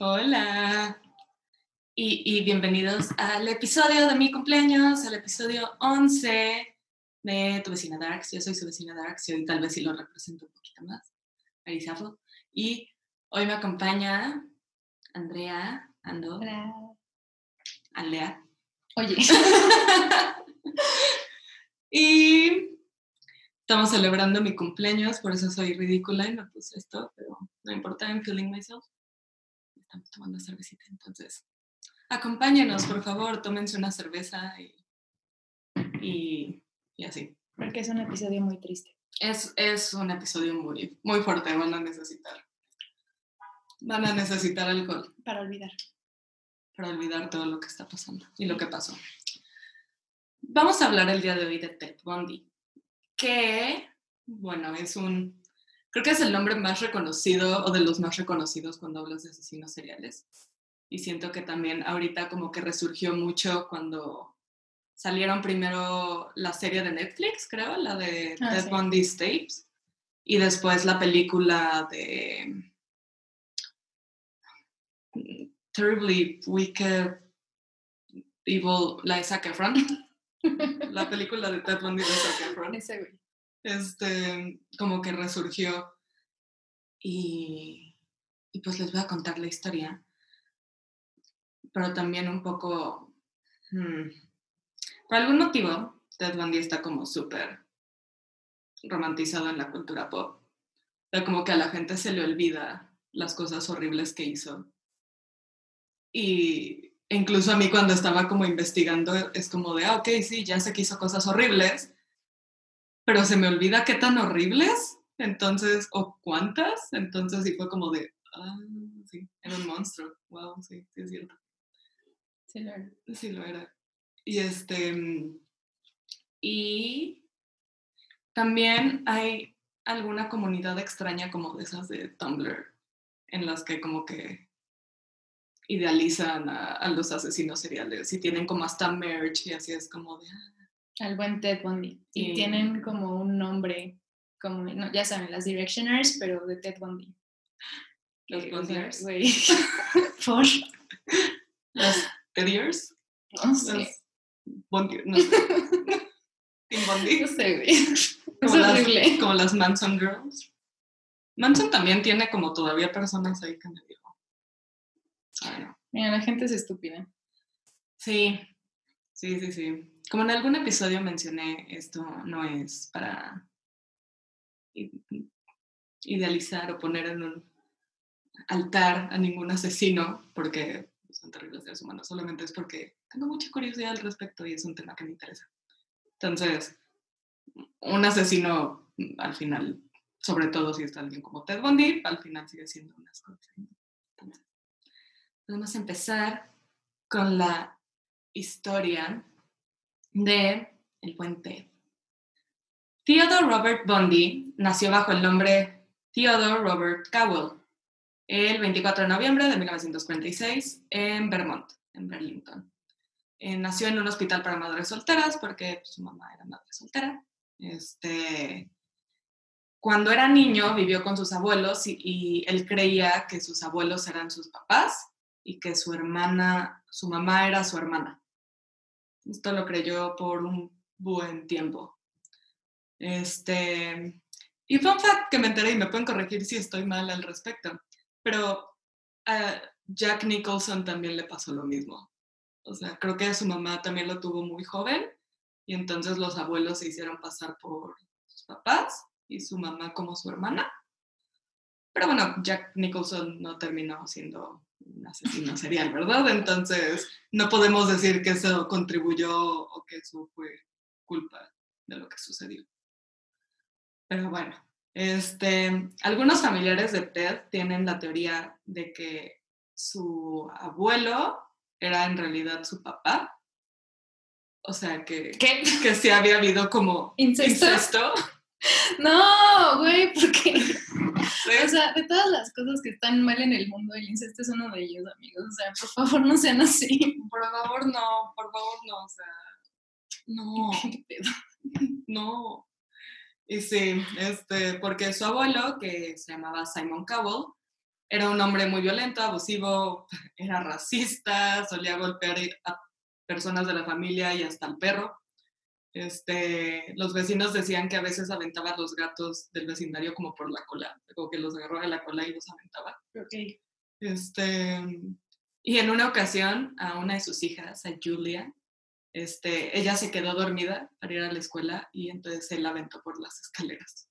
Hola. Y, y, bienvenidos al episodio de mi cumpleaños, al episodio 11 de Tu vecina Darks. Yo soy su vecina Darks y hoy tal vez sí lo represento un poquito más, Arizafo. Y hoy me acompaña Andrea, Ando, Hola. Alea. Oye, Y estamos celebrando mi cumpleaños, por eso soy ridícula y me puse esto, pero no importa, I'm feeling myself. Tomando cervecita, entonces acompáñenos, por favor, tómense una cerveza y, y, y así. porque es un episodio muy triste. Es, es un episodio muy, muy fuerte, van a necesitar. Van a necesitar alcohol Para olvidar. para olvidar todo lo que está pasando y lo que pasó. Vamos a hablar el día de hoy de Ted Bundy, que, bueno, es un, creo que es el nombre más reconocido o de los más reconocidos cuando hablas de asesinos seriales. Y siento que también ahorita como que resurgió mucho cuando salieron primero la serie de Netflix, creo, la de Ah, Ted sí. Bundy's Tapes, y después la película de Terribly Wicked Evil, la de Zac Efron. la película de Ted Bundy de Zac Efron. Este, como que resurgió. Y, y pues les voy a contar la historia. Pero también un poco. hmm, por algún motivo, Ted Bundy está como súper romantizado en la cultura pop. Pero como que a la gente se le olvida las cosas horribles que hizo. Y incluso a mí cuando estaba como investigando es como de, ah, ok, sí, ya sé que hizo cosas horribles, pero se me olvida qué tan horribles, entonces, o cuántas, entonces sí fue como de, ah, sí, era un monstruo, wow, sí, sí es cierto, Sí, lo era. sí lo era. Y este, mm, y también hay alguna comunidad extraña como de esas de Tumblr, en las que como que idealizan a, a los asesinos seriales y tienen como hasta merch y así es como de, ah, Al buen Ted Bundy. Y tienen como un nombre, como, no, ya saben, las Directioners, pero de Ted Bundy. los Eh, Bundyers, güey. Por. los Teddiers. No sé. Los Bondi, no sé. Team Bondi. No sé, güey. Es Como las, horrible. como las Manson Girls. Manson también tiene como todavía personas ahí que me digo. Bueno, Mira, la gente es estúpida. sí, sí, sí, sí. Como en algún episodio mencioné, esto no es para idealizar o poner en un altar a ningún asesino, porque son terribles seres humanos, solamente es porque tengo mucha curiosidad al respecto y es un tema que me interesa. Entonces, un asesino al final, sobre todo si es alguien como Ted Bundy, al final sigue siendo unas cosas. Entonces, podemos empezar con la historia de el buen Ted. Theodore Robert Bundy nació bajo el nombre Theodore Robert Cowell el 24 de noviembre de 1946 en Vermont, en Burlington. Eh, nació en un hospital para madres solteras porque pues, su mamá era madre soltera. Este, cuando era niño vivió con sus abuelos y, y él creía que sus abuelos eran sus papás y que su hermana, su mamá era su hermana. Esto lo creyó por un buen tiempo. Este, y fun fact que me enteré y me pueden corregir si estoy mal al respecto, pero a Jack Nicholson también le pasó lo mismo. O sea, creo que su mamá también lo tuvo muy joven y entonces los abuelos se hicieron pasar por sus papás y su mamá como su hermana. Pero bueno, Jack Nicholson no terminó siendo un asesino serial, ¿verdad? Entonces no podemos decir que eso contribuyó o que eso fue culpa de lo que sucedió. Pero bueno, este, algunos familiares de Ted tienen la teoría de que su abuelo era en realidad su papá. O sea, que, ¿Qué? que sí había habido como ¿Incesto? incesto. No, güey, porque. O sea, de todas las cosas que están mal en el mundo, el incesto es uno de ellos, amigos. O sea, por favor, no sean así. Por favor, no, por favor, no, o sea, no, ¿Qué pedo? no. Y sí, este, porque su abuelo, que se llamaba Simon Cowell, era un hombre muy violento, abusivo, era racista, solía golpear a personas de la familia y hasta al perro. Este, los vecinos decían que a veces aventaba a los gatos del vecindario como por la cola, como que los agarraba de la cola y los aventaba. Ok. Este, y en una ocasión a una de sus hijas, a Julia, este, ella se quedó dormida para ir a la escuela y entonces él la aventó por las escaleras.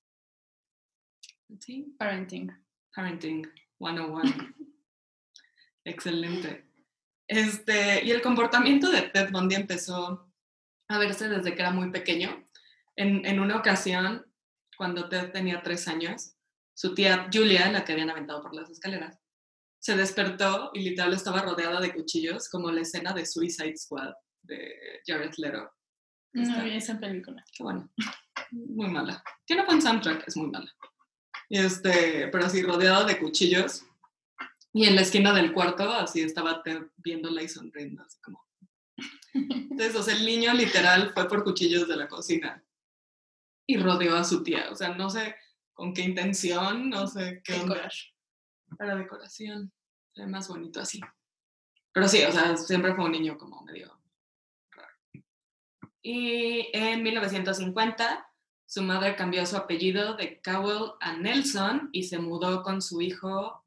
Sí, Parenting. Parenting 101. Excelente. Este, y el comportamiento de Ted Bundy empezó a verse desde que era muy pequeño. En, en una ocasión, cuando Ted tenía tres años, su tía Julia, la que habían aventado por las escaleras, se despertó y literal estaba rodeada de cuchillos, como la escena de Suicide Squad de Jared Leto. No vi esa película. Qué bueno. Muy mala. Tiene buen soundtrack, es muy mala. Este, pero así rodeado de cuchillos. Y en la esquina del cuarto, así estaba viéndola y sonriendo, así como. Entonces, o sea, el niño literal fue por cuchillos de la cocina y rodeó a su tía. O sea, no sé con qué intención, no sé qué coraje. Para decoración. Ve más bonito así. Pero sí, o sea, siempre fue un niño como medio. Y en 1950, su madre cambió su apellido de Cowell a Nelson y se mudó con su hijo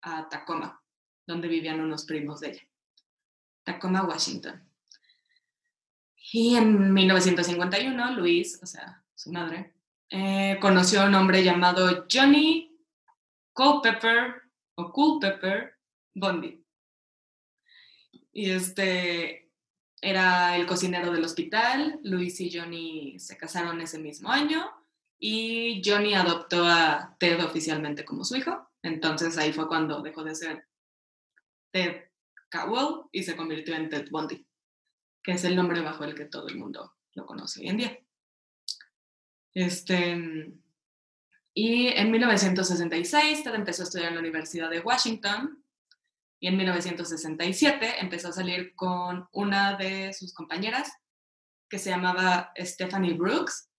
a Tacoma, donde vivían unos primos de ella. Tacoma, Washington. Y en 1951, Luis, o sea, su madre, eh, conoció a un hombre llamado Johnny Culpepper o Culpepper Bundy. Y este era el cocinero del hospital. Luis y Johnny se casaron ese mismo año y Johnny adoptó a Ted oficialmente como su hijo. Entonces ahí fue cuando dejó de ser Ted Cowell y se convirtió en Ted Bundy, que es el nombre bajo el que todo el mundo lo conoce hoy en día. Este, y en 1966 Ted empezó a estudiar en la Universidad de Washington y en 1967 empezó a salir con una de sus compañeras que se llamaba Stephanie Brooks,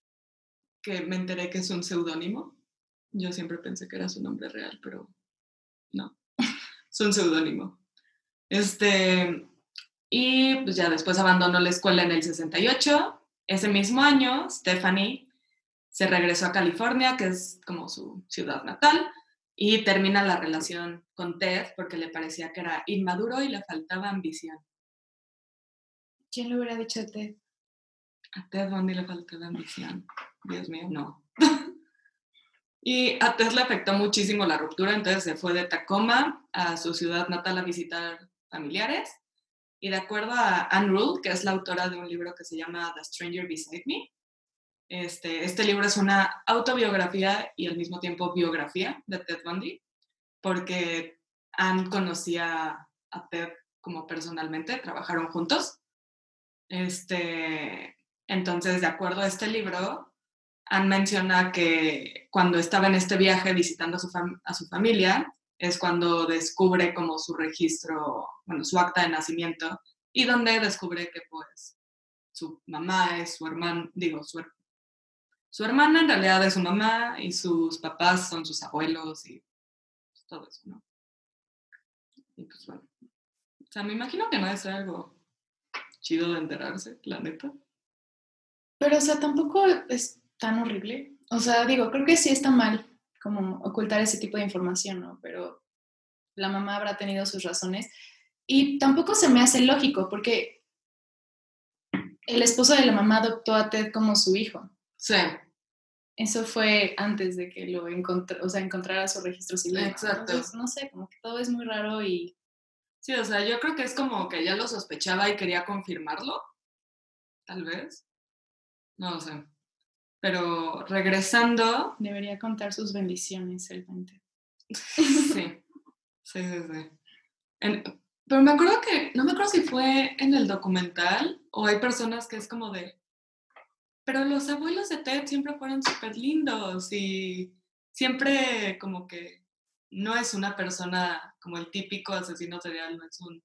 que me enteré que es un seudónimo. Yo siempre pensé que era su nombre real, pero no, es un seudónimo. Este, y pues ya después abandonó la escuela en el 68. Ese mismo año, Stephanie se regresó a California, que es como su ciudad natal, y termina la relación con Ted porque le parecía que era inmaduro y le faltaba ambición. ¿Quién le hubiera dicho de Ted? A Ted Bundy le faltaba ambición. Dios mío, no. y a Ted le afectó muchísimo la ruptura, entonces se fue de Tacoma a su ciudad natal a visitar familiares. Y de acuerdo a Anne Rule, que es la autora de un libro que se llama The Stranger Beside Me, este, este libro es una autobiografía y al mismo tiempo biografía de Ted Bundy, porque Anne conocía a Ted como personalmente, trabajaron juntos. Este, entonces, de acuerdo a este libro, Anne menciona que cuando estaba en este viaje visitando a su, fam- a su familia, es cuando descubre como su registro, bueno, su acta de nacimiento, y donde descubre que pues su mamá es su hermana, digo, su, su hermana en realidad es su mamá y sus papás son sus abuelos y todo eso, ¿no? Y pues bueno, o sea, me imagino que no debe ser algo chido de enterarse, la neta. Pero, o sea, tampoco es tan horrible. O sea, digo, creo que sí está mal como ocultar ese tipo de información, ¿no? Pero la mamá habrá tenido sus razones. Y tampoco se me hace lógico, porque el esposo de la mamá adoptó a Ted como su hijo. Sí, Eso fue antes de que lo encontrara, o sea, encontrara su registro civil. Exacto. Entonces, no sé, como que todo es muy raro y sí, o sea, yo creo que es como que ya lo sospechaba y quería confirmarlo, tal vez. No lo sé. Pero regresando, debería contar sus bendiciones el 20. Sí, sí, sí, sí. En- pero me acuerdo que, no me acuerdo si fue en el documental o hay personas que es como de, pero los abuelos de Ted siempre fueron súper lindos y siempre como que no es una persona como el típico asesino serial, no es un,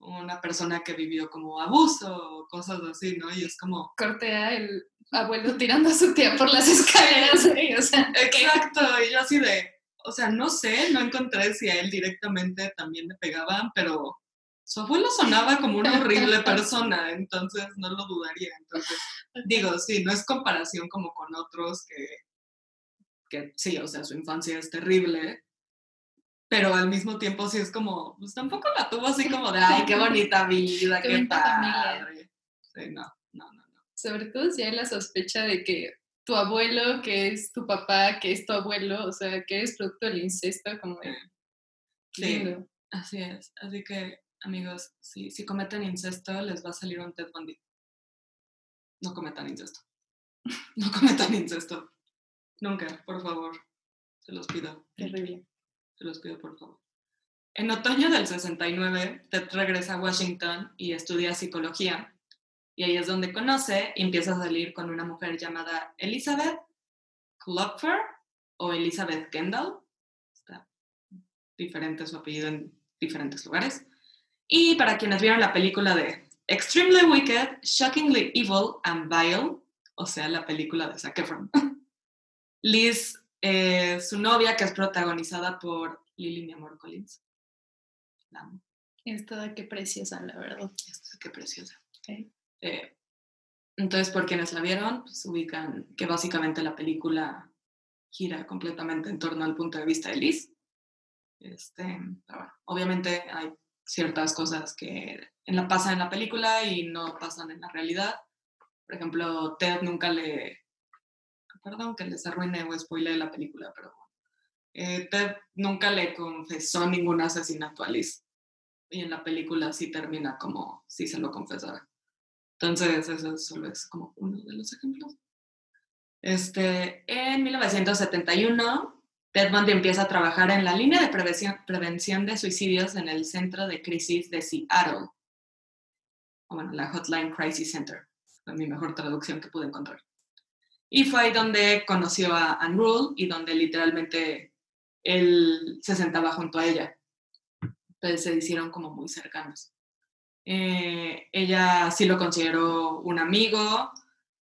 una persona que vivió como abuso o cosas así, ¿no? Y es como, Cortea el abuelo tirando a su tía por las escaleras, güey, o sea. Exacto, y yo así de, o sea, no sé, no encontré si a él directamente también le pegaban, pero su abuelo sonaba como una horrible persona, entonces no lo dudaría. Entonces, digo, sí, no es comparación como con otros que, que sí, o sea, su infancia es terrible, pero al mismo tiempo sí es como, pues tampoco la tuvo así como de, ay, qué bonita vida, qué, qué padre. Sí, no, no, no, no. Sobre todo si hay la sospecha de que tu abuelo, que es tu papá, que es tu abuelo, o sea, que es producto del incesto, como de... Sí, así es. Así que, amigos, si, si cometen incesto, les va a salir un Ted Bundy. No cometan incesto. No cometan incesto. Nunca, por favor. Se los pido. Terrible. Se los pido, por favor. En otoño del 69, Ted regresa a Washington y estudia psicología y ahí es donde conoce y empieza a salir con una mujer llamada Elizabeth Klopfer o Elizabeth Kendall. Está diferente su apellido en diferentes lugares. Y para quienes vieron la película de Extremely Wicked, Shockingly Evil and Vile, o sea, la película de Zac Efron. Liz, eh, su novia, que es protagonizada por Lily, mi amor, Collins. La amo. Es toda qué preciosa, la verdad. Es qué preciosa. Eh, entonces, por quienes la vieron, pues ubican que básicamente la película gira completamente en torno al punto de vista de Liz. Este, obviamente hay ciertas cosas que en la, pasan en la película y no pasan en la realidad. Por ejemplo, Ted nunca le... Perdón que les arruine o spoile la película, pero eh, Ted nunca le confesó ningún asesinato a Liz. Y en la película sí termina como si se lo confesara. Entonces, eso solo es como uno de los ejemplos. Este, en 1971, Ted Bundy empieza a trabajar en la línea de prevención, de suicidios en el Centro de Crisis de Seattle. O bueno, la Hotline Crisis Center. Fue mi mejor traducción que pude encontrar. Y fue ahí donde conoció a Anne Rule y donde literalmente él se sentaba junto a ella. Entonces se hicieron como muy cercanos. Eh, ella sí lo consideró un amigo,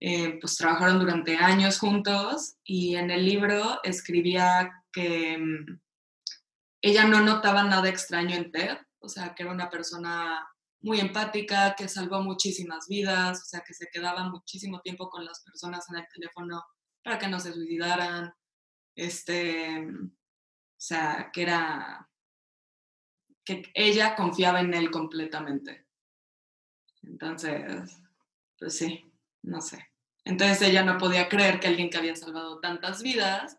eh, pues trabajaron durante años juntos y en el libro escribía que mm, ella no notaba nada extraño en Ted, o sea, que era una persona muy empática, que salvó muchísimas vidas, o sea, que se quedaba muchísimo tiempo con las personas en el teléfono para que no se suicidaran, este, o sea, que era que ella confiaba en él completamente. Entonces, pues sí, no sé. Entonces ella no podía creer que alguien que había salvado tantas vidas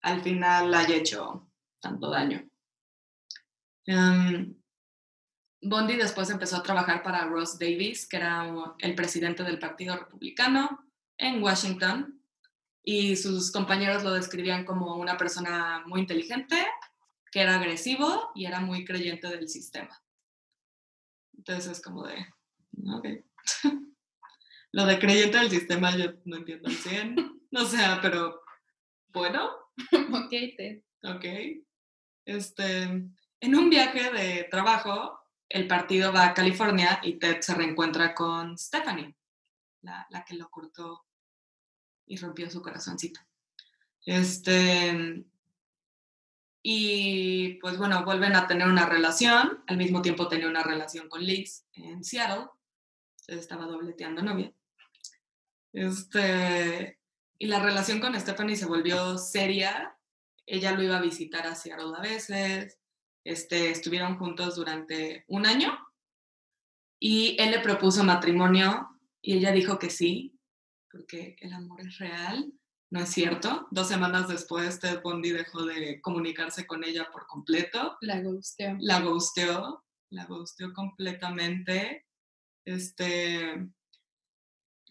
al final haya hecho tanto daño. Um, Bondi después empezó a trabajar para Ross Davis, que era el presidente del Partido Republicano en Washington, y sus compañeros lo describían como una persona muy inteligente, que era agresivo y era muy creyente del sistema. Entonces es como de, ok. Lo de creyente del sistema yo no entiendo al 100, no sea, pero bueno. ok, Ted. Ok. Este, en un viaje de trabajo, el partido va a California y Ted se reencuentra con Stephanie, la, la que lo cortó y rompió su corazoncito. Este, y pues bueno, vuelven a tener una relación, al mismo tiempo tenía una relación con Liz en Seattle, entonces estaba dobleteando novia. Este, y la relación con Stephanie se volvió seria, ella lo iba a visitar a Seattle a veces, este, estuvieron juntos durante un año y él le propuso matrimonio y ella dijo que sí, porque el amor es real no es cierto. Dos semanas después, Ted Bundy dejó de comunicarse con ella por completo. La gusteó. La gusteó, la gusteó completamente. Este,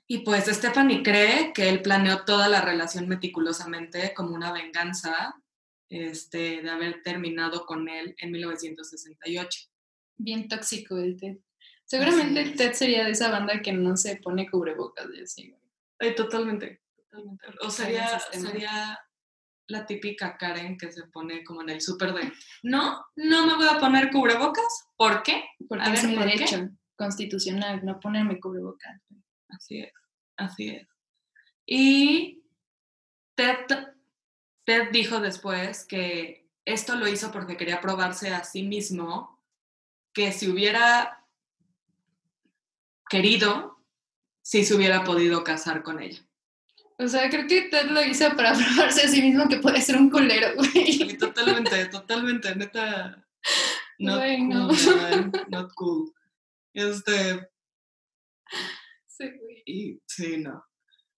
y pues Stephanie cree que él planeó toda la relación meticulosamente como una venganza este, de haber terminado con él en 1968. Bien tóxico el Ted. Seguramente Ted sería de esa banda que no se pone cubrebocas, y así. totalmente. O sería, sería la típica Karen que se pone como en el súper de, no, no me voy a poner cubrebocas. ¿Por qué? Porque es mi derecho constitucional, no ponerme cubrebocas. Así es, así es. Y Ted Ted dijo después que esto lo hizo porque quería probarse a sí mismo que si hubiera querido, sí se hubiera podido casar con ella. O sea, creo que Ted lo hizo para probarse a sí mismo que puede ser un culero, güey. Totalmente, totalmente, neta. Not Güey, cool, no. man, not cool. Este, Sí, güey. y sí, no.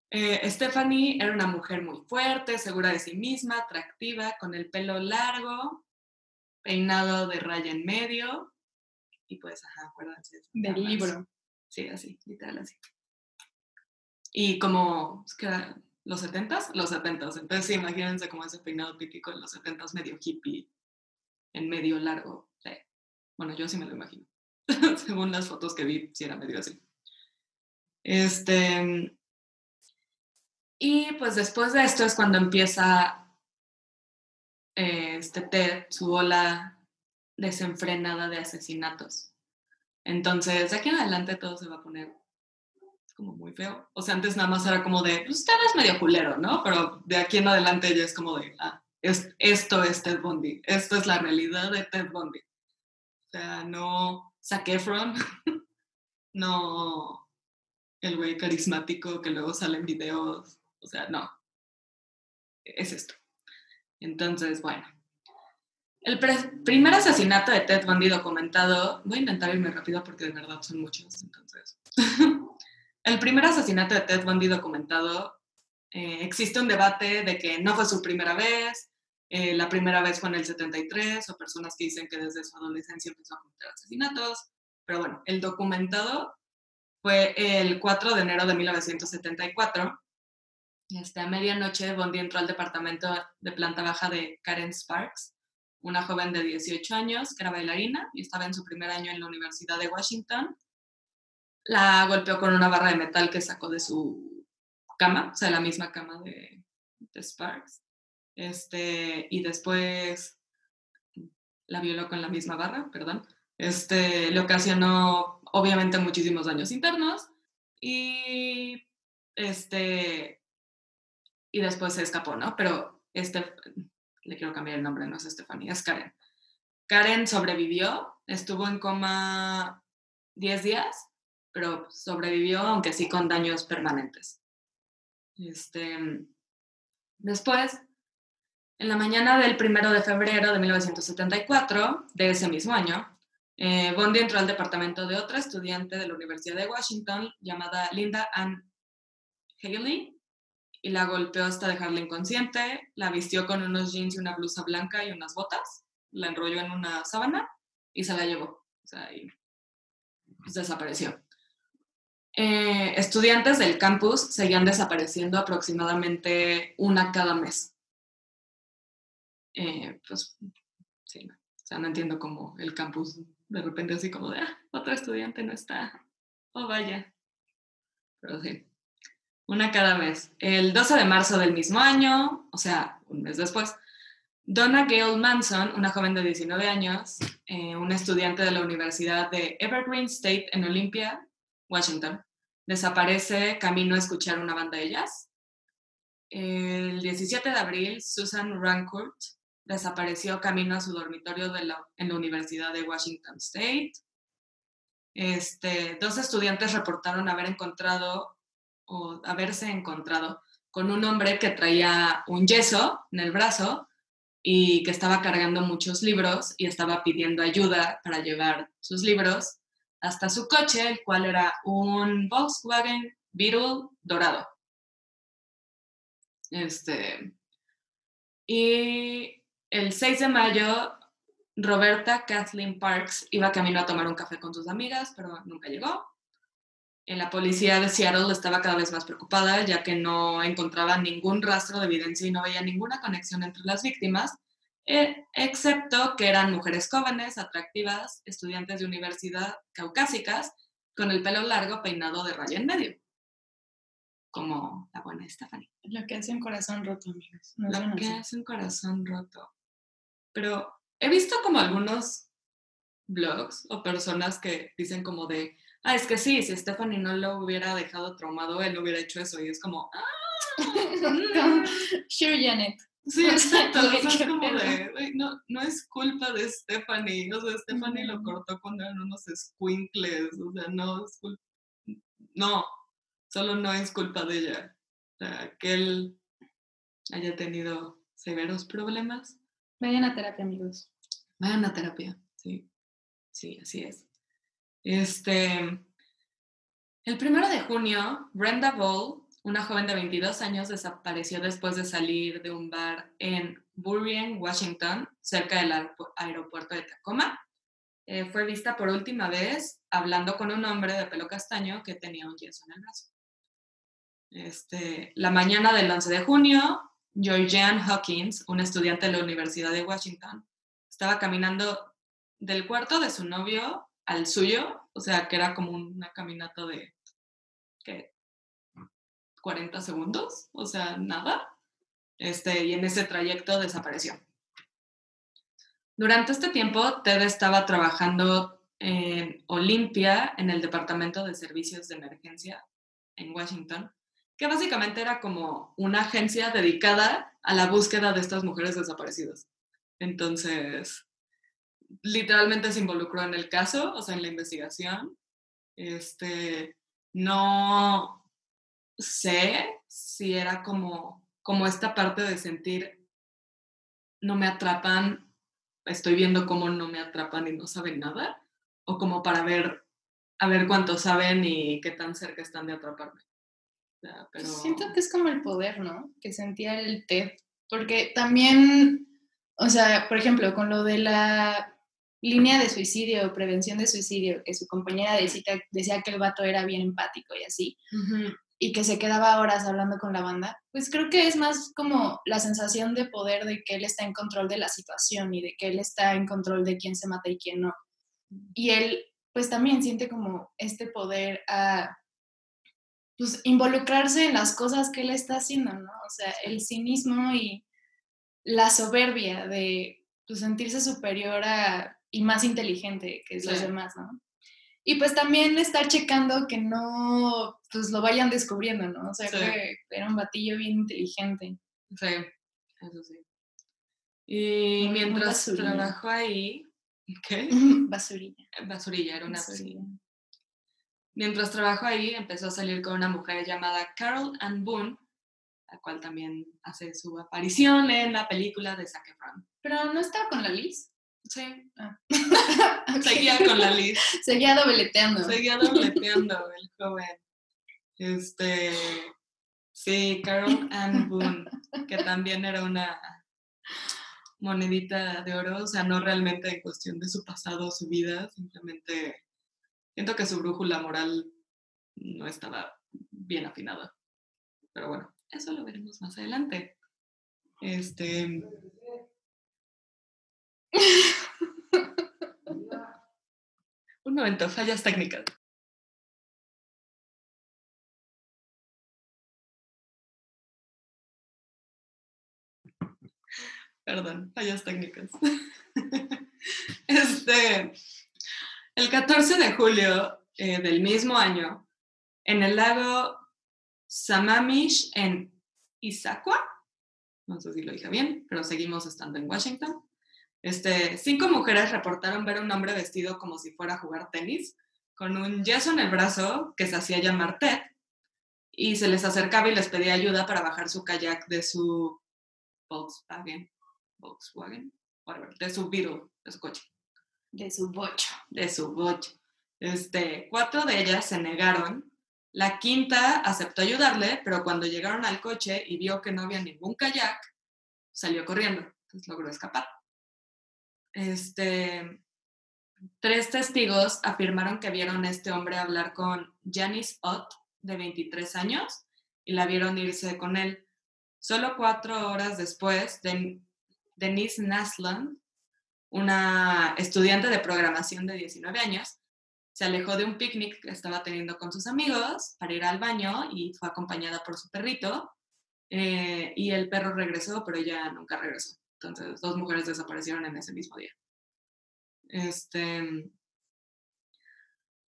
Eh, Stephanie era una mujer muy fuerte, segura de sí misma, atractiva, con el pelo largo, peinado de raya en medio, y pues, ajá, acuérdense. Del libro. Sí, así, literal así. Y como, es que los 70s, los 70s. Entonces, sí, imagínense como ese peinado típico de los 70s, medio hippie, en medio largo. Sí. Bueno, yo sí me lo imagino. Según las fotos que vi, sí era medio así. Este. Y pues después de esto es cuando empieza eh, este Ted, su ola desenfrenada de asesinatos. Entonces, de aquí en adelante todo se va a poner como muy feo. O sea, antes nada más era como de, usted es medio culero, ¿no? Pero de aquí en adelante ya es como de, ah, es, esto es Ted Bundy. Esto es la realidad de Ted Bundy. O sea, no Zac Efron, no el güey carismático que luego sale en videos. O sea, no. Es esto. Entonces, bueno. El primer asesinato de Ted Bundy documentado, voy a intentar irme rápido porque de verdad son muchos, entonces. el primer asesinato de Ted Bundy documentado, eh, existe un debate de que no fue su primera vez, eh, la primera vez fue en el 73, o personas que dicen que desde su adolescencia empezó a cometer asesinatos, pero bueno, el documentado fue el 4 de enero de 1974. Este, a medianoche, Bondi entró al departamento de planta baja de Karen Sparks, una joven de 18 años que era bailarina y estaba en su primer año en la Universidad de Washington. La golpeó con una barra de metal que sacó de su cama, o sea, la misma cama de, de Sparks. Este, y después la violó con la misma barra, perdón. Este, le ocasionó obviamente muchísimos daños internos y este y después se escapó, ¿no? Pero este le quiero cambiar el nombre, no es Estefanía, es Karen. Karen sobrevivió, estuvo en coma 10 días, pero sobrevivió, aunque sí con daños permanentes. Este, después, en la mañana del primero de febrero de 1974, de ese mismo año, eh, Bondi entró al departamento de otra estudiante de la Universidad de Washington llamada Linda Ann Haley y la golpeó hasta dejarla inconsciente, la vistió con unos jeans y una blusa blanca y unas botas, la enrolló en una sábana y se la llevó. O sea, y pues, desapareció. Eh, estudiantes del campus seguían desapareciendo aproximadamente una cada mes. Eh, pues sí, o sea, no entiendo cómo el campus de repente así como de, ah, otro estudiante no está, oh vaya. Pero sí, una cada mes. El 12 de marzo del mismo año, o sea, un mes después, Donna Gail Manson, una joven de 19 años, eh, una estudiante de la Universidad de Evergreen State en Olympia, Washington, desaparece camino a escuchar una banda de jazz. El 17 de abril, Susan Rancourt desapareció camino a su dormitorio de la, en la Universidad de Washington State. Este, dos estudiantes reportaron haber encontrado o haberse encontrado con un hombre que traía un yeso en el brazo y que estaba cargando muchos libros y estaba pidiendo ayuda para llevar sus libros hasta su coche, el cual era un Volkswagen Beetle dorado. Este, y el 6 de mayo, Roberta Kathleen Parks iba camino a tomar un café con sus amigas, pero nunca llegó. La policía de Seattle estaba cada vez más preocupada, ya que no encontraba ningún rastro de evidencia y no veía ninguna conexión entre las víctimas, eh, excepto que eran mujeres jóvenes, atractivas, estudiantes de universidad caucásicas, con el pelo largo peinado de raya en medio. Como la buena Stephanie. Lo que hace un corazón roto, amigos. No Lo que hace un corazón roto. Pero he visto como algunos blogs o personas que dicen como de, ah, es que sí, si Stephanie no lo hubiera dejado traumado, él no hubiera hecho eso. Y es como, ah, mm, Sure, Janet. Sí, exacto. o sea, es como de, no, no es culpa de Stephanie. O sea, Stephanie lo cortó cuando eran unos squinkles. O sea, no es culpa. No, solo no es culpa de ella. O sea, que él haya tenido severos problemas. Vayan a terapia, amigos. Vayan a terapia, sí. Sí, así es. Este. El primero de junio, Brenda Ball, una joven de 22 años, desapareció después de salir de un bar en Burien, Washington, cerca del aeropu- aeropuerto de Tacoma. Eh, fue vista por última vez hablando con un hombre de pelo castaño que tenía un yeso en el brazo. Este, la mañana del 11 de junio, Georgianne Hawkins, una estudiante de la Universidad de Washington, estaba caminando del cuarto de su novio al suyo, o sea, que era como una caminata de, ¿qué? 40 segundos, o sea, nada. Este, y en ese trayecto desapareció. Durante este tiempo, Ted estaba trabajando en Olympia, en el Departamento de Servicios de Emergencia en Washington, que básicamente era como una agencia dedicada a la búsqueda de estas mujeres desaparecidas. Entonces, literalmente se involucró en el caso, o sea, en la investigación. Este, no sé si era como, como esta parte de sentir, no me atrapan, estoy viendo cómo no me atrapan y no saben nada, o como para ver, a ver cuánto saben y qué tan cerca están de atraparme. Sea, pero... Siento que es como el poder, ¿no? Que sentía el TED. Porque también, o sea, por ejemplo, con lo de la línea de suicidio, prevención de suicidio, que su compañera de cita decía que el vato era bien empático y así, Ujú, y que se quedaba horas hablando con la banda, pues creo que es más como la sensación de poder de que él está en control de la situación y de que él está en control de quién se mata y quién no. Y él, pues también siente como este poder a pues, involucrarse en las cosas que él está haciendo, ¿no? O sea, el cinismo y la soberbia de pues, sentirse superior a, y más inteligente que los demás, ¿no? Y pues también estar checando que no, pues lo vayan descubriendo, ¿no? O sea, Sí. que era un batillo bien inteligente. Sí, eso sí. Y Muy- mientras basurilla. trabajó ahí, ¿qué? Basurilla. Basurilla, era una basurilla. Mientras trabajó ahí, empezó a salir con una mujer llamada Carol Ann Boone, la cual también hace su aparición en la película de Zac Efron. Pero no estaba con la Liz. Sí, Ah. seguía con la Liz, Seguía dobleteando. seguía dobleteando el joven. Este, sí, Carol Ann Boone, que también era una monedita de oro, o sea, no realmente en cuestión de su pasado o su vida, simplemente siento que su brújula moral no estaba bien afinada. Pero bueno, eso lo veremos más adelante. Este. Un momento, fallas técnicas. Perdón, fallas técnicas. Este, el 14 de julio eh, del mismo año, en el lago Sammamish en Issaquah, no sé si lo dije bien, pero seguimos estando en Washington. Este, cinco mujeres reportaron ver a un hombre vestido como si fuera a jugar tenis, con un yeso en el brazo que se hacía llamar Ted, y se les acercaba y les pedía ayuda para bajar su kayak de su Volkswagen, de su Beetle, de su coche De su bocho. de su boche. Este, cuatro de ellas se negaron. La quinta aceptó ayudarle, pero cuando llegaron al coche y vio que no había ningún kayak, salió corriendo. Entonces logró escapar. Este, tres testigos afirmaron que vieron a este hombre hablar con Janice Ott, de 23 años, y la vieron irse con él. Solo cuatro horas después, Den- Denise Nasland, una estudiante de programación de 19 años, se alejó de un picnic que estaba teniendo con sus amigos para ir al baño y fue acompañada por su perrito. eh, y el perro regresó, pero ella nunca regresó. Entonces, dos mujeres desaparecieron en ese mismo día. Este,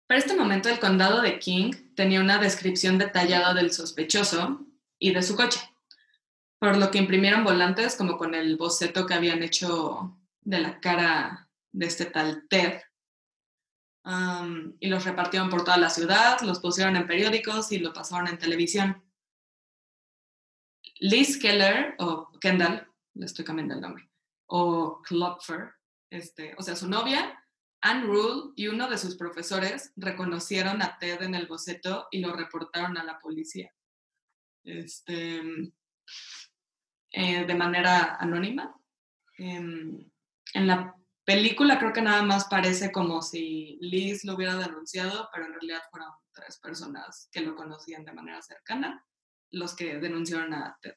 para este momento, el condado de King tenía una descripción detallada del sospechoso y de su coche. por lo que imprimieron volantes como con el boceto que habían hecho de la cara de este tal Ted. y los repartieron por toda la ciudad, los pusieron en periódicos y lo pasaron en televisión. Liz Keller, o Kendall, le estoy cambiando el nombre, o Klopfer, este, o sea, su novia, Anne Rule y uno de sus profesores reconocieron a Ted en el boceto y lo reportaron a la policía. Este, eh, de manera anónima. Em, en la película creo que nada más parece como si Liz lo hubiera denunciado, pero en realidad fueron tres personas que lo conocían de manera cercana los que denunciaron a Ted.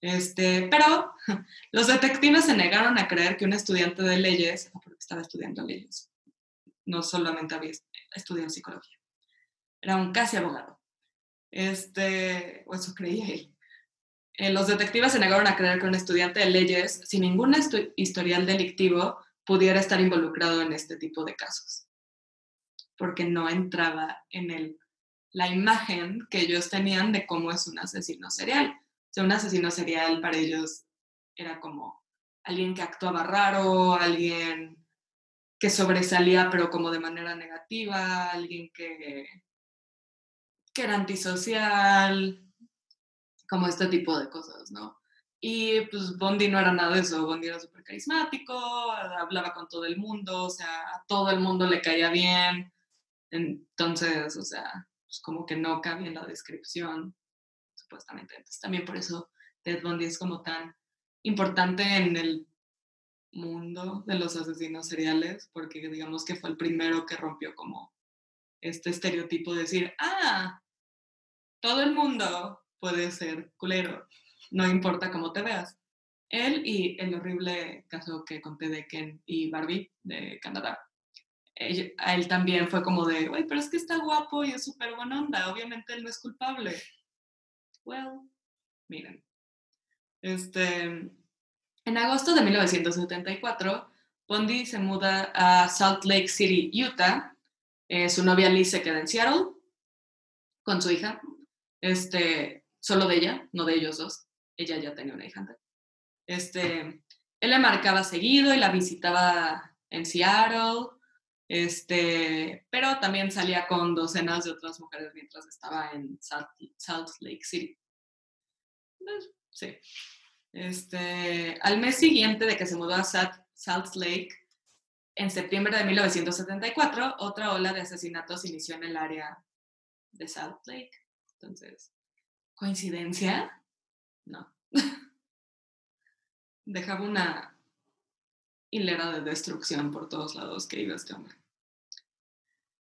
Este, pero los detectives se negaron a creer que un estudiante de leyes, porque estaba estudiando leyes, no solamente había estudiado psicología, era un casi abogado. Este, o eso creía él. Eh, los detectives se negaron a creer que un estudiante de leyes sin ningún historial delictivo pudiera estar involucrado en este tipo de casos, porque no entraba en el la imagen que ellos tenían de cómo es un asesino serial. O un asesino serial para ellos era como alguien que actuaba raro, alguien que sobresalía pero como de manera negativa, alguien que era antisocial, como este tipo de cosas, ¿no? Y pues Bondi no era nada de eso, Bondi era súper carismático, hablaba con todo el mundo, o sea, a todo el mundo le caía bien, entonces, o sea, pues como que no cabía en la descripción, supuestamente. Entonces también por eso Ted Bundy es como tan importante en el mundo de los asesinos seriales, porque digamos que fue el primero que rompió como este estereotipo de decir, ah, todo el mundo puede ser culero, no importa cómo te veas. Él y el horrible caso que conté de Ken y Barbie de Canadá a él también fue como de, güey, pero es que está guapo y es súper buena onda, obviamente él no es culpable. Well, miren. Este, en agosto de 1974, Bondi se muda a Salt Lake City, Utah. Eh, su novia Liz se queda en Seattle con su hija. Este, solo de ella, no de ellos dos. Ella ya tenía una hija Este, él le marcaba seguido y la visitaba en Seattle. Este, pero también salía con docenas de otras mujeres mientras estaba en Salt, Lake City. Sí. Este, al mes siguiente de que se mudó a Salt, Lake, en septiembre de 1974, otra ola de asesinatos inició en el área de Salt Lake. Entonces, ¿coincidencia? No. Dejaba una hilera de destrucción por todos lados que iba este hombre.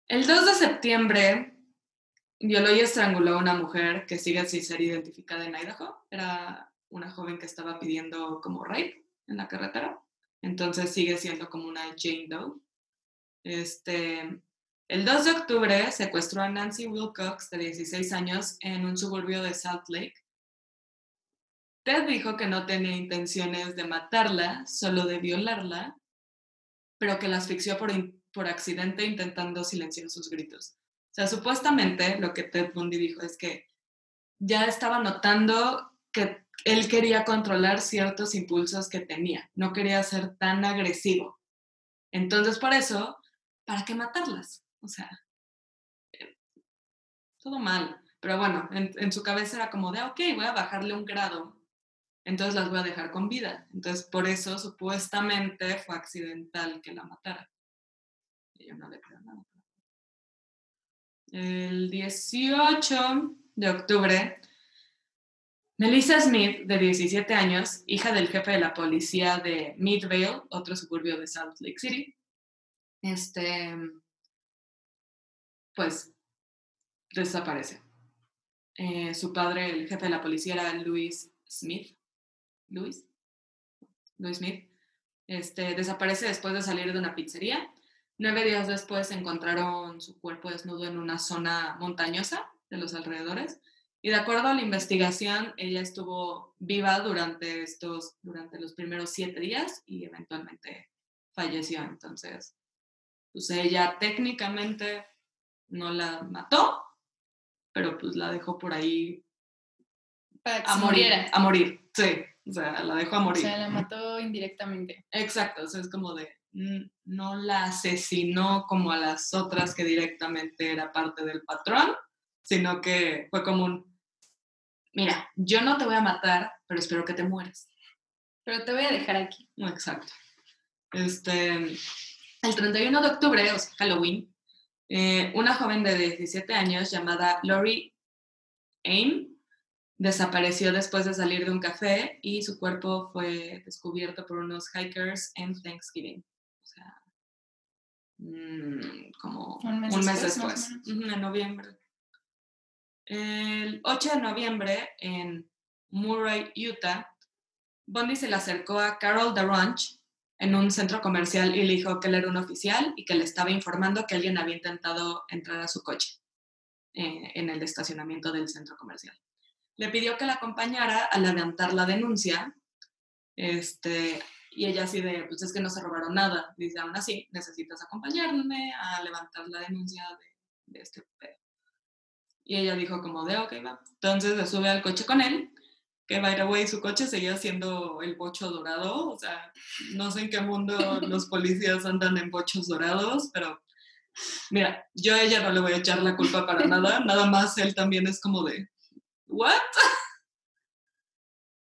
El 2 de septiembre violó y estranguló a una mujer que sigue sin ser identificada en Idaho. Era una joven que estaba pidiendo como rape en la carretera. Entonces sigue siendo como una Jane Doe. Este, el 2 de octubre secuestró a Nancy Wilcox, de 16 años, en un suburbio de Salt Lake. Ted dijo que no tenía intenciones de matarla, solo de violarla, pero que la asfixió por, accidente intentando silenciar sus gritos. O sea, supuestamente lo que Ted Bundy dijo es que ya estaba notando que él quería controlar ciertos impulsos que tenía, no quería ser tan agresivo. Entonces, por eso, ¿para qué matarlas? O sea, eh, todo mal. Pero bueno, en, en, su cabeza era como de, ok, voy a bajarle un grado entonces las voy a dejar con vida. Entonces, por eso supuestamente fue accidental que la matara. Y yo no le creo nada. El 18 de octubre, Melissa Smith, de 17 años, hija del jefe de la policía de Midvale, otro suburbio de Salt Lake City, este, pues desaparece. Eh, su padre, el jefe de la policía, era Louis Smith, Luis, Luis Smith, este, desaparece después de salir de una pizzería. Nueve días después encontraron su cuerpo desnudo en una zona montañosa de los alrededores. Y de acuerdo a la investigación, ella estuvo viva durante, estos, durante los primeros siete días y eventualmente falleció. Entonces, pues ella técnicamente no la mató, pero pues la dejó por ahí Para que a se morir. muriera. A morir, sí. O sea, la dejó a O morir. sea, la mató indirectamente. Exacto, o sea, es como de, no la asesinó como a las otras que directamente era parte del patrón, sino que fue como un, mira, yo no te voy a matar, pero espero que te mueras. Pero te voy a dejar aquí. Exacto. Este, el 31 de octubre, o sea, Halloween, eh, una joven de 17 años llamada Lori Aim desapareció después de salir de un café y su cuerpo fue descubierto por unos hikers en Thanksgiving. O sea, mm, como Un mes un mes después, en noviembre. El 8 de noviembre, en Murray, Utah, Bundy se le acercó a Carol DaRonch en un centro comercial y le dijo que él era un oficial y que le estaba informando que alguien había intentado entrar a su coche eh, en el estacionamiento del centro comercial. Le pidió que la acompañara a levantar la denuncia este, y ella así de, pues es que no se robaron nada. Dice, aún así, necesitas acompañarme a levantar la denuncia de, este. Y ella dijo como de, ok, va. Entonces se sube al coche con él, que by the way, su coche seguía siendo el bocho dorado. O sea, no sé en qué mundo los policías andan en bochos dorados, pero mira, yo a ella no le voy a echar la culpa para nada. Nada más él también es como de, ¿what?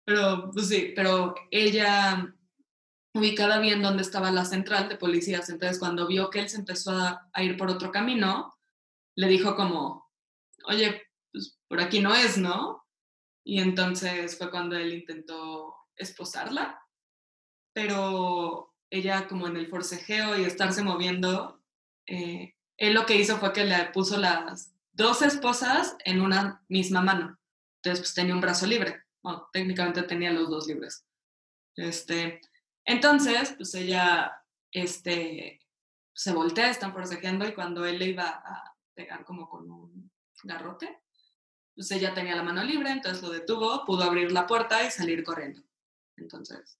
Pero, pues sí, pero ella ubicada bien donde estaba la central de policías, entonces cuando vio que él se empezó a, a ir por otro camino, le dijo como, oye, pues por aquí no es, ¿no? Y entonces fue cuando él intentó esposarla, pero ella como en el forcejeo y estarse moviendo, eh, él lo que hizo fue que le puso las dos esposas en una misma mano. Entonces pues tenía un brazo libre, bueno, técnicamente tenía los dos libres. Este, entonces, pues ella este, se voltea, están forcejeando y cuando él le iba a pegar como con un garrote, pues ella tenía la mano libre, entonces lo detuvo, pudo abrir la puerta y salir corriendo. Entonces,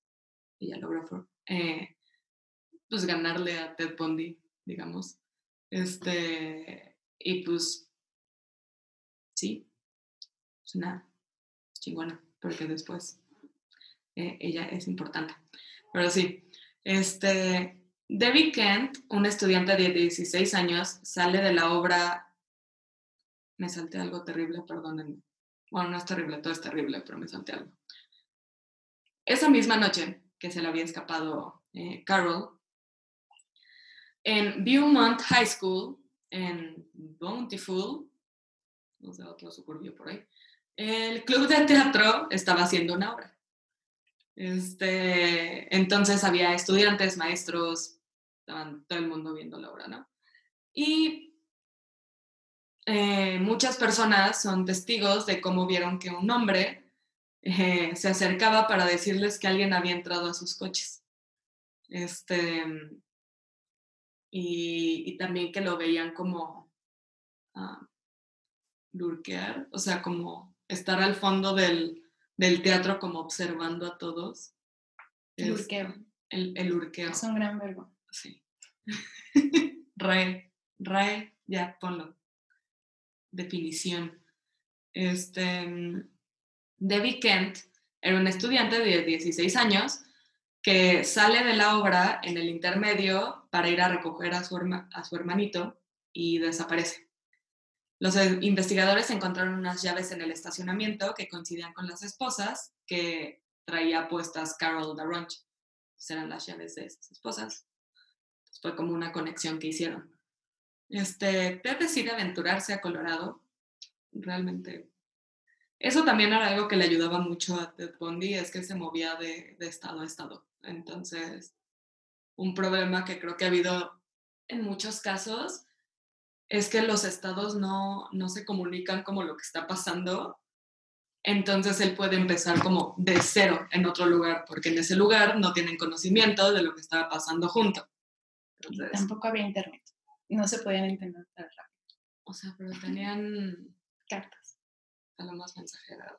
ella logró eh, pues ganarle a Ted Bundy, digamos. Este, y pues, sí, es una chingona, porque después eh, ella es importante. Pero sí, este, Debbie Kent, un estudiante de 16 años, sale de la obra. Me salté algo terrible, perdónenme. Bueno, no es terrible, todo es terrible, pero me salté algo. Esa misma noche que se le había escapado eh, Carol, en Beaumont High School, en Bountiful, no sé, otro suburbio por ahí, el club de teatro estaba haciendo una obra. Este, entonces había estudiantes, maestros, estaban todo el mundo viendo la obra, ¿no? Y eh, muchas personas son testigos de cómo vieron que un hombre eh, se acercaba para decirles que alguien había entrado a sus coches. Este, y, y también que lo veían como uh, lurquear, o sea, como estar al fondo del, del teatro como observando a todos. El urqueo. El, el urqueo. Es un gran verbo. Sí. Rae, Rae, ya, ponlo. Definición. Este, Debbie Kent era un estudiante de 16 años que sale de la obra en el intermedio para ir a recoger a su, a su hermanito y desaparece. Los investigadores encontraron unas llaves en el estacionamiento que coincidían con las esposas que traía puestas Carol DaRonch. Eran las llaves de esas esposas. Entonces fue como una conexión que hicieron. Este, Ted decide aventurarse a Colorado. Realmente. Eso también era algo que le ayudaba mucho a Ted Bundy, es que se movía de, de estado a estado. Entonces, un problema que creo que ha habido en muchos casos es que los estados no, no se comunican como lo que está pasando. Entonces él puede empezar como de cero en otro lugar, porque en ese lugar no tienen conocimiento de lo que estaba pasando junto. Entonces, tampoco había internet. No se podían entender tan rápido. O sea, pero tenían cartas. A lo más mensajeras.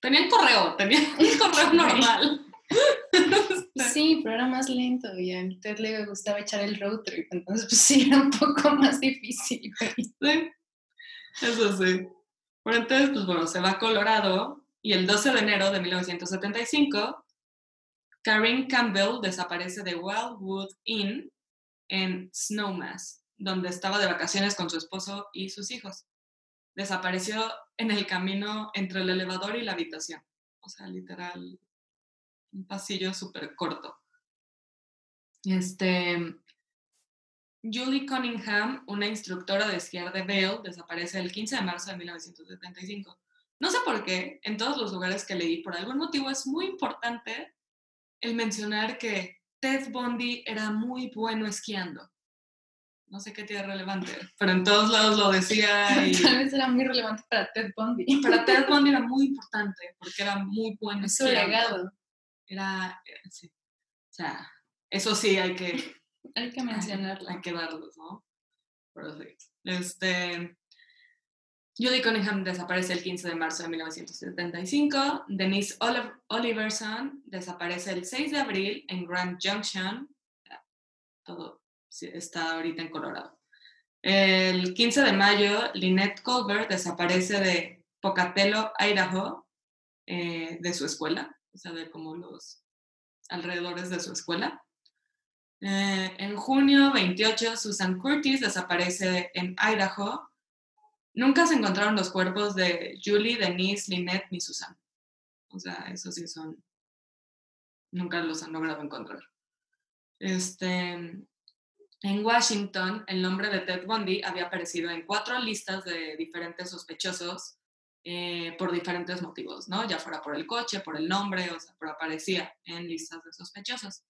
Tenían correo, tenían un correo normal. Sí, pero era más lento y a Ted le gustaba echar el road trip, entonces pues sí, era un poco más difícil. Sí, eso sí. Pero entonces, pues bueno, se va a Colorado Y el 12 de enero de 1975, Karen Campbell desaparece de Wildwood Inn en Snowmass, donde estaba de vacaciones con su esposo y sus hijos. Desapareció en el camino entre el elevador y la habitación. O sea, literal, un pasillo súper corto. Este, Julie Cunningham, una instructora de esquiar de Vail, desaparece el 15 de marzo de 1975. No sé por qué, en todos los lugares que leí, por algún motivo es muy importante el mencionar que Ted Bundy era muy bueno esquiando. No sé qué tiene relevante, pero en todos lados lo decía. Y Tal vez era muy relevante para Ted Bundy. para Ted Bundy era muy importante porque era muy bueno Su legado. Era, era- sí. O sea, eso sí hay que, Hay que mencionarlo. hay que darlos, ¿no? Pero sí. Este, Judy Cunningham desaparece el 15 de marzo de 1975. Denise Oli- Oliverson desaparece el 6 de abril en Grand Junction. Todo está ahorita en Colorado. El 15 de mayo, Lynette Colbert desaparece de Pocatello, Idaho, eh, de su escuela, o sea, de como los alrededores de su escuela. Eh, en junio 28, Susan Curtis desaparece en Idaho. Nunca se encontraron los cuerpos de Julie, Denise, Lynette ni Susan. O sea, esos sí son. Nunca los han logrado encontrar. Este, en Washington, el nombre de Ted Bundy había aparecido en cuatro listas de diferentes sospechosos eh, por diferentes motivos, ¿no? Ya fuera por el coche, por el nombre, o sea, pero aparecía en listas de sospechosos.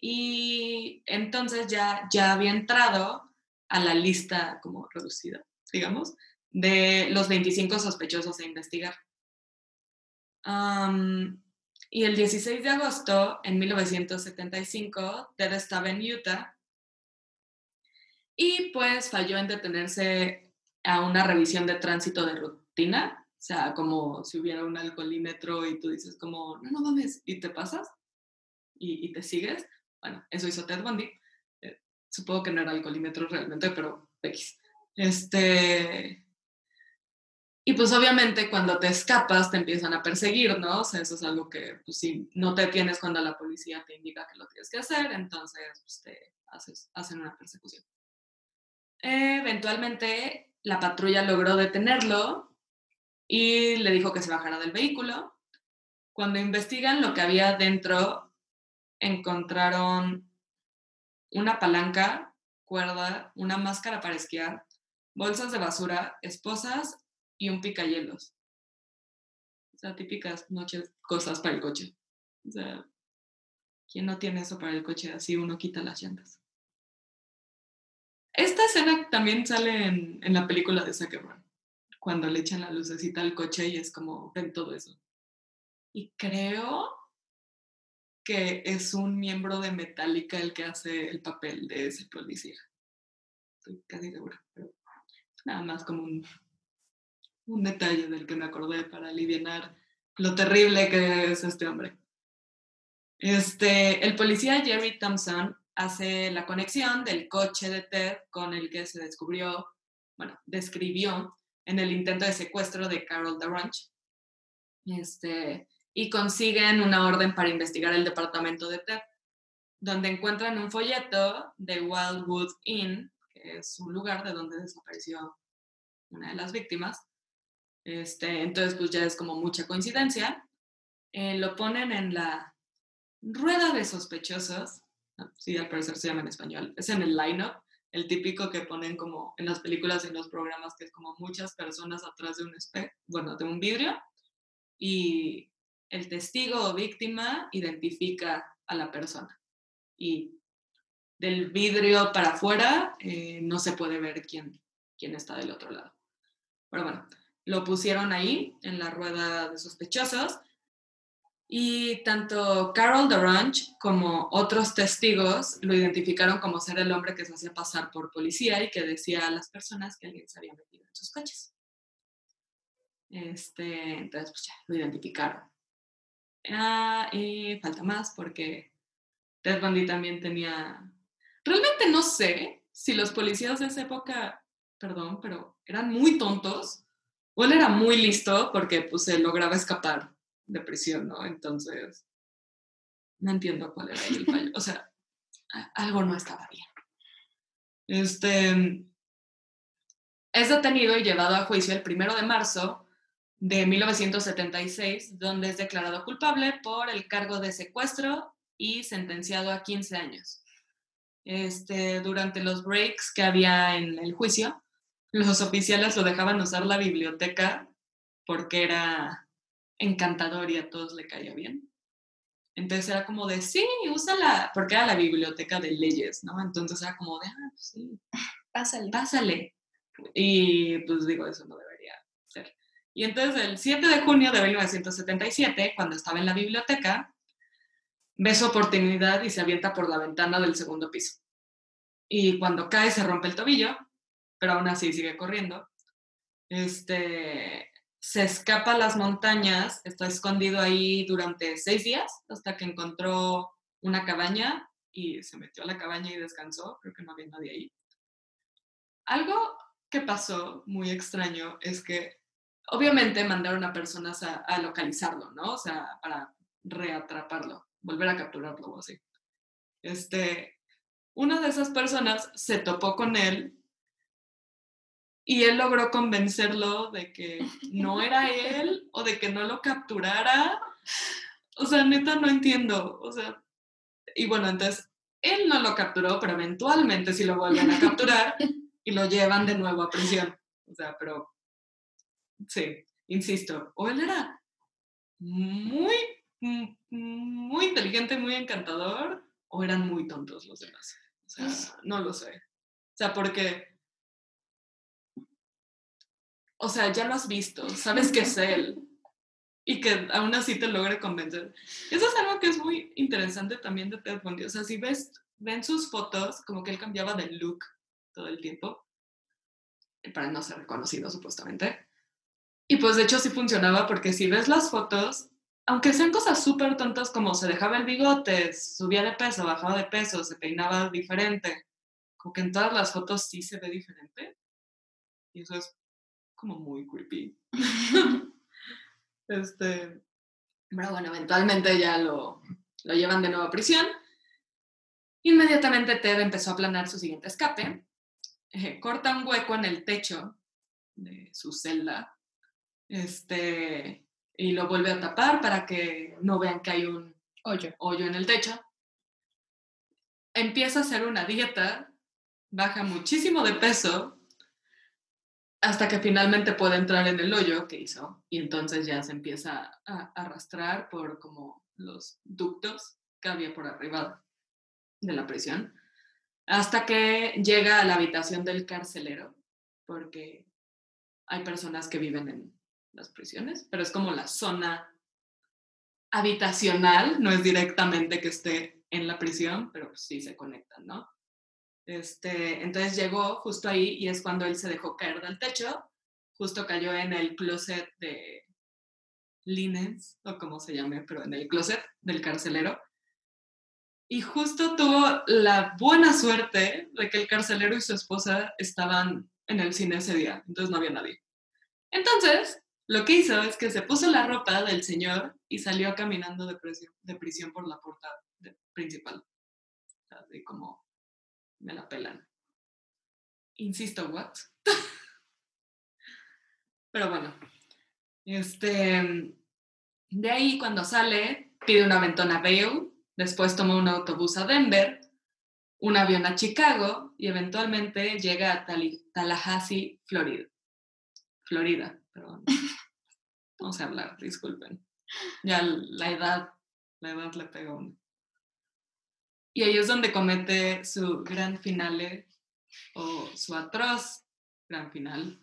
Y entonces ya, ya había entrado a la lista como reducida, digamos, de los 25 sospechosos a investigar. Am, y el 16 de agosto, en 1975, Ted estaba en Utah y pues falló en detenerse a una revisión de tránsito de rutina, o sea, como si hubiera un alcoholímetro y tú dices como, no, no mames, y te pasas y, y te sigues. Bueno, eso hizo Ted Bundy. Eh, supongo que no era alcoholímetro realmente, pero X. Este... Y pues obviamente cuando te escapas te empiezan a perseguir, ¿no? O sea, eso es algo que, pues si no te tienes cuando la policía te indica que lo tienes que hacer, entonces pues, te haces, hacen una persecución. Eh, eventualmente la patrulla logró detenerlo y le dijo que se bajara del vehículo. Cuando investigan lo que había dentro, encontraron una palanca, cuerda, una máscara para esquiar, bolsas de basura, esposas y un picayelos. O sea, típicas noches, cosas para el coche. O sea, ¿quién no tiene eso para el coche? Así uno quita las llantas. Esta escena también sale en, en la película de Zac Efron, cuando le echan la lucecita al coche y es como, ven todo eso. Y creo que es un miembro de Metallica el que hace el papel de ese policía. Estoy casi segura, pero nada más como un, un detalle del que me acordé para aliviar lo terrible que es este hombre. Este, el policía Jerry Thompson hace la conexión del coche de Ted con el que se descubrió, bueno, describió en el intento de secuestro de Carol DeRanch. Este, y consiguen una orden para investigar el departamento de Ted, donde encuentran un folleto de Wildwood Inn, que es un lugar de donde desapareció una de las víctimas. Este, entonces, pues ya es como mucha coincidencia. Eh, lo ponen en la rueda de sospechosos. Sí, al parecer se llama en español. Es en el line-up, el típico que ponen como en las películas y en los programas, que es como muchas personas atrás de un espejo, bueno, de un vidrio, y el testigo o víctima identifica a la persona. Y del vidrio para afuera eh, no se puede ver quién, quién está del otro lado. Pero bueno, lo pusieron ahí en la rueda de sospechosos y tanto Carol DeRanch como otros testigos lo identificaron como ser el hombre que se hacía pasar por policía y que decía a las personas que alguien se había metido en sus coches. Este, entonces, pues ya, lo identificaron. Ah, y falta más porque Ted Bundy también tenía... Realmente no sé si los policías de esa época, perdón, pero eran muy tontos o él era muy listo porque pues se lograba escapar de prisión, ¿no? Entonces, no entiendo cuál era el fallo. O sea, algo no estaba bien. Este, es detenido y llevado a juicio el primero de marzo de 1976, donde es declarado culpable por el cargo de secuestro y sentenciado a 15 años. Este, durante los breaks que había en el juicio, los oficiales lo dejaban usar la biblioteca porque era encantador y a todos le caía bien. Entonces era como de, sí, úsala, porque era la biblioteca de leyes, ¿no? Entonces era como de, ah, pues sí, Pásale. pásale. Y pues digo, eso no debería ser. Y entonces el 7 de junio de 1977, cuando estaba en la biblioteca, ve su oportunidad y se avienta por la ventana del segundo piso. Y cuando cae se rompe el tobillo, pero aún así sigue corriendo. Este, se escapa a las montañas, está escondido ahí durante seis días hasta que encontró una cabaña y se metió a la cabaña y descansó, creo que no había nadie ahí. Algo que pasó muy extraño es que obviamente mandaron a personas a, localizarlo, ¿no? O sea, para reatraparlo, volver a capturarlo o así. Este, una de esas personas se topó con él y él logró convencerlo de que no era él o de que no lo capturara. O sea, neta, no entiendo. O sea, y bueno, entonces él no lo capturó, pero eventualmente sí lo vuelven a capturar y lo llevan de nuevo a prisión. O sea, pero sí, insisto, o él era muy, muy inteligente, muy encantador, o eran muy tontos los demás. O sea, no lo sé. O sea, porque o sea, ya lo has visto, sabes que es él y que aún así te logre convencer. Eso es algo que es muy interesante también de Ted Bundy. O sea, si ves, ven sus fotos, como que él cambiaba de look todo el tiempo para no ser reconocido supuestamente. Y pues de hecho sí funcionaba porque si ves las fotos, aunque sean cosas súper tontas como se dejaba el bigote, subía de peso, bajaba de peso, se peinaba diferente, como que en todas las fotos sí se ve diferente. Y eso es como muy creepy. este, pero bueno, eventualmente ya lo, lo llevan de nuevo a prisión. Inmediatamente Ted empezó a planear su siguiente escape. Eh, corta un hueco en el techo de su celda este, y lo vuelve a tapar para que no vean que hay un Hoyo. hoyo en el techo. Empieza a hacer una dieta, baja muchísimo de peso hasta que finalmente puede entrar en el hoyo que hizo y entonces ya se empieza a arrastrar por como los ductos que había por arriba de la prisión hasta que llega a la habitación del carcelero porque hay personas que viven en las prisiones, pero es como la zona habitacional, no es directamente que esté en la prisión, pero sí se conectan, ¿no? Este, entonces llegó justo ahí y es cuando él se dejó caer del techo, justo cayó en el closet de linens, o como se llame, pero en el closet del carcelero. Y justo tuvo la buena suerte de que el carcelero y su esposa estaban en el cine ese día, entonces no había nadie. Entonces, lo que hizo es que se puso la ropa del señor y salió caminando de prisión, de prisión por la puerta principal. Así como me la pelan. Insisto, what? Pero bueno, este, de ahí cuando sale, pide un aventón a Vail, después toma un autobús a Denver, un avión a Chicago y eventualmente llega a Tallahassee, Florida. Florida, perdón. Vamos a hablar, disculpen. Ya la edad, la edad le pega a uno. Y ahí es donde comete su gran finale o su atroz gran final.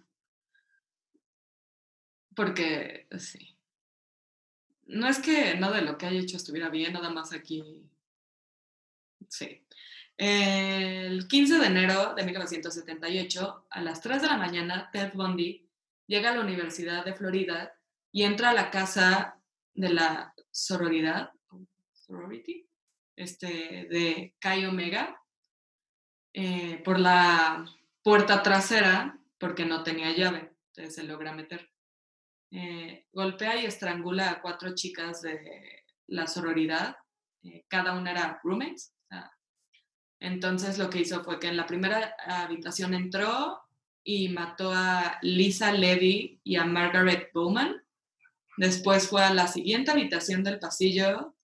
Porque, sí. No es que nada de lo que haya hecho estuviera bien, nada más aquí. Sí. El 15 de enero de 1978, a las 3 de la mañana, Ted Bundy llega a la Universidad de Florida y entra a la casa de la sororidad, sorority, este, de Chi Omega eh, por la puerta trasera porque no tenía llave, entonces se logra meter. eh, golpea y estrangula a cuatro chicas de la sororidad. eh, cada una era roommates. entonces lo que hizo fue que en la primera habitación entró y mató a Lisa Levy y a Margaret Bowman. Después fue a la siguiente habitación del pasillo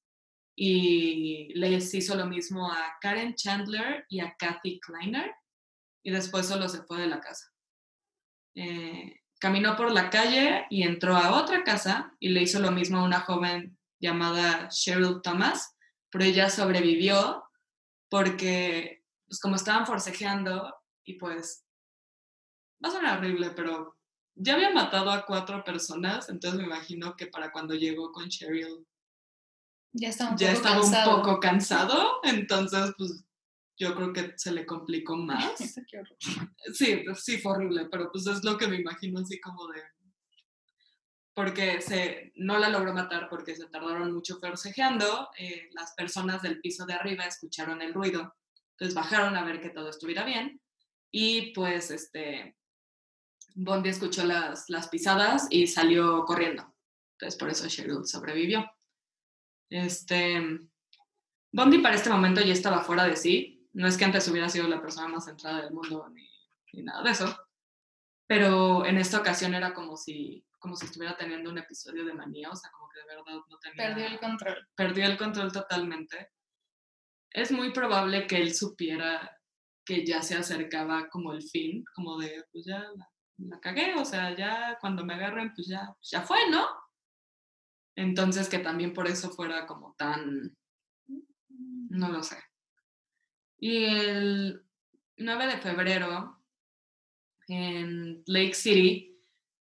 y les hizo lo mismo a Karen Chandler y a Kathy Kleiner. Y después solo se fue de la casa. Eh, caminó por la calle y entró a otra casa y le hizo lo mismo a una joven llamada Cheryl Thomas, pero ella sobrevivió porque, pues como estaban forcejeando y pues, va a sonar horrible, pero ya había matado a cuatro personas, entonces me imagino que para cuando llegó con Cheryl Ya estaba un ya poco estaba cansado. un poco cansado, entonces pues yo creo que se le complicó más. Sí, pues, sí fue horrible, pero pues es lo que me imagino así como de... Porque se, no la logró matar porque se tardaron mucho forcejeando. eh, las personas del piso de arriba escucharon el ruido, entonces bajaron a ver que todo estuviera bien y pues este... Bondi escuchó las, las pisadas y salió corriendo. Entonces por eso Cheryl sobrevivió. Este... Bondi para este momento ya estaba fuera de sí. No es que antes hubiera sido la persona más centrada del mundo ni, ni nada de eso. Pero en esta ocasión era como si, como si estuviera teniendo un episodio de manía, o sea, como que de verdad no tenía... Perdió el control. perdió el control totalmente. Es muy probable que él supiera que ya se acercaba como el fin, como de, pues ya la, la cagué, o sea, ya cuando me agarren, pues ya, ya fue, ¿no? Entonces que también por eso fuera como tan, no lo sé. Y el 9 de febrero, en Lake City,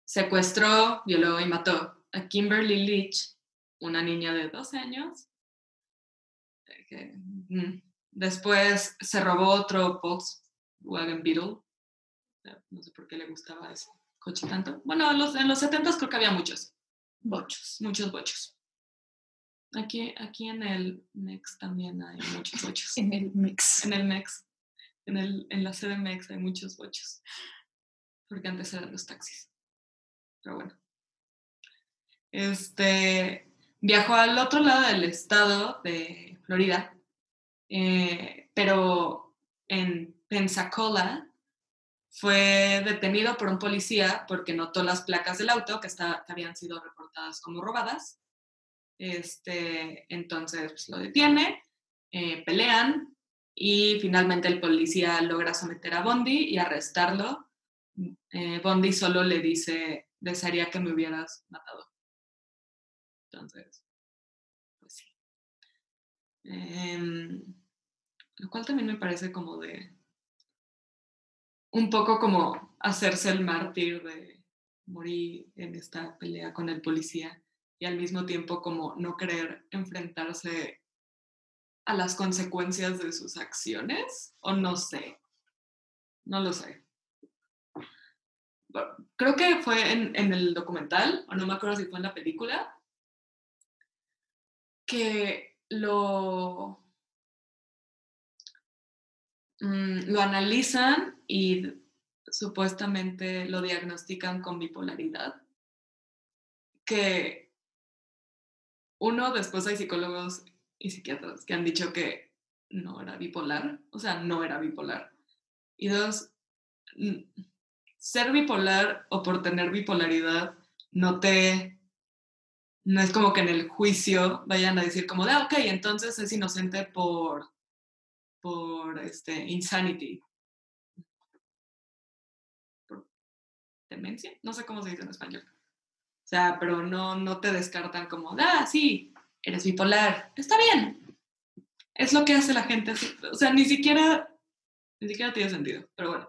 secuestró, violó y mató a Kimberly Leach, una niña de 12 años. mm, Después se robó otro Volkswagen Beetle. No sé por qué le gustaba ese coche tanto. Bueno, en los, en los 70 creo que había muchos, Bochos. muchos bochos. Aquí, aquí en el Mex también hay muchos bochos. En el mix. En el MEX, en, el, en la sede MEX hay muchos bochos, porque antes eran los taxis. Pero bueno. Este, viajó al otro lado del estado de Florida, eh, pero en Pensacola fue detenido por un policía porque notó las placas del auto que, habían sido reportadas como robadas. Este, entonces pues, lo detiene, eh, pelean y finalmente el policía logra someter a Bondi y arrestarlo. Eh, Bondi solo le dice, desearía que me hubieras matado. Entonces, pues sí. Em, lo cual también me parece como de, un poco como hacerse el mártir de morir en esta pelea con el policía y al mismo tiempo como no querer enfrentarse a las consecuencias de sus acciones, o no sé, no lo sé. Creo que fue en, en el documental, o no me acuerdo si fue en la película, que lo, mm, lo analizan y supuestamente lo diagnostican con bipolaridad. Que uno, después hay psicólogos y psiquiatras que han dicho que no era bipolar, o sea, no era bipolar. Y dos, mm, ser bipolar o por tener bipolaridad no te, no es como que en el juicio vayan a decir como de, ah, ok, entonces es inocente por, por este, insanity. Demencia, no sé cómo se dice en español. O sea, pero no, no te descartan como, ah, sí, eres bipolar, está bien. Es lo que hace la gente. O sea, ni siquiera, ni siquiera tiene sentido, pero bueno.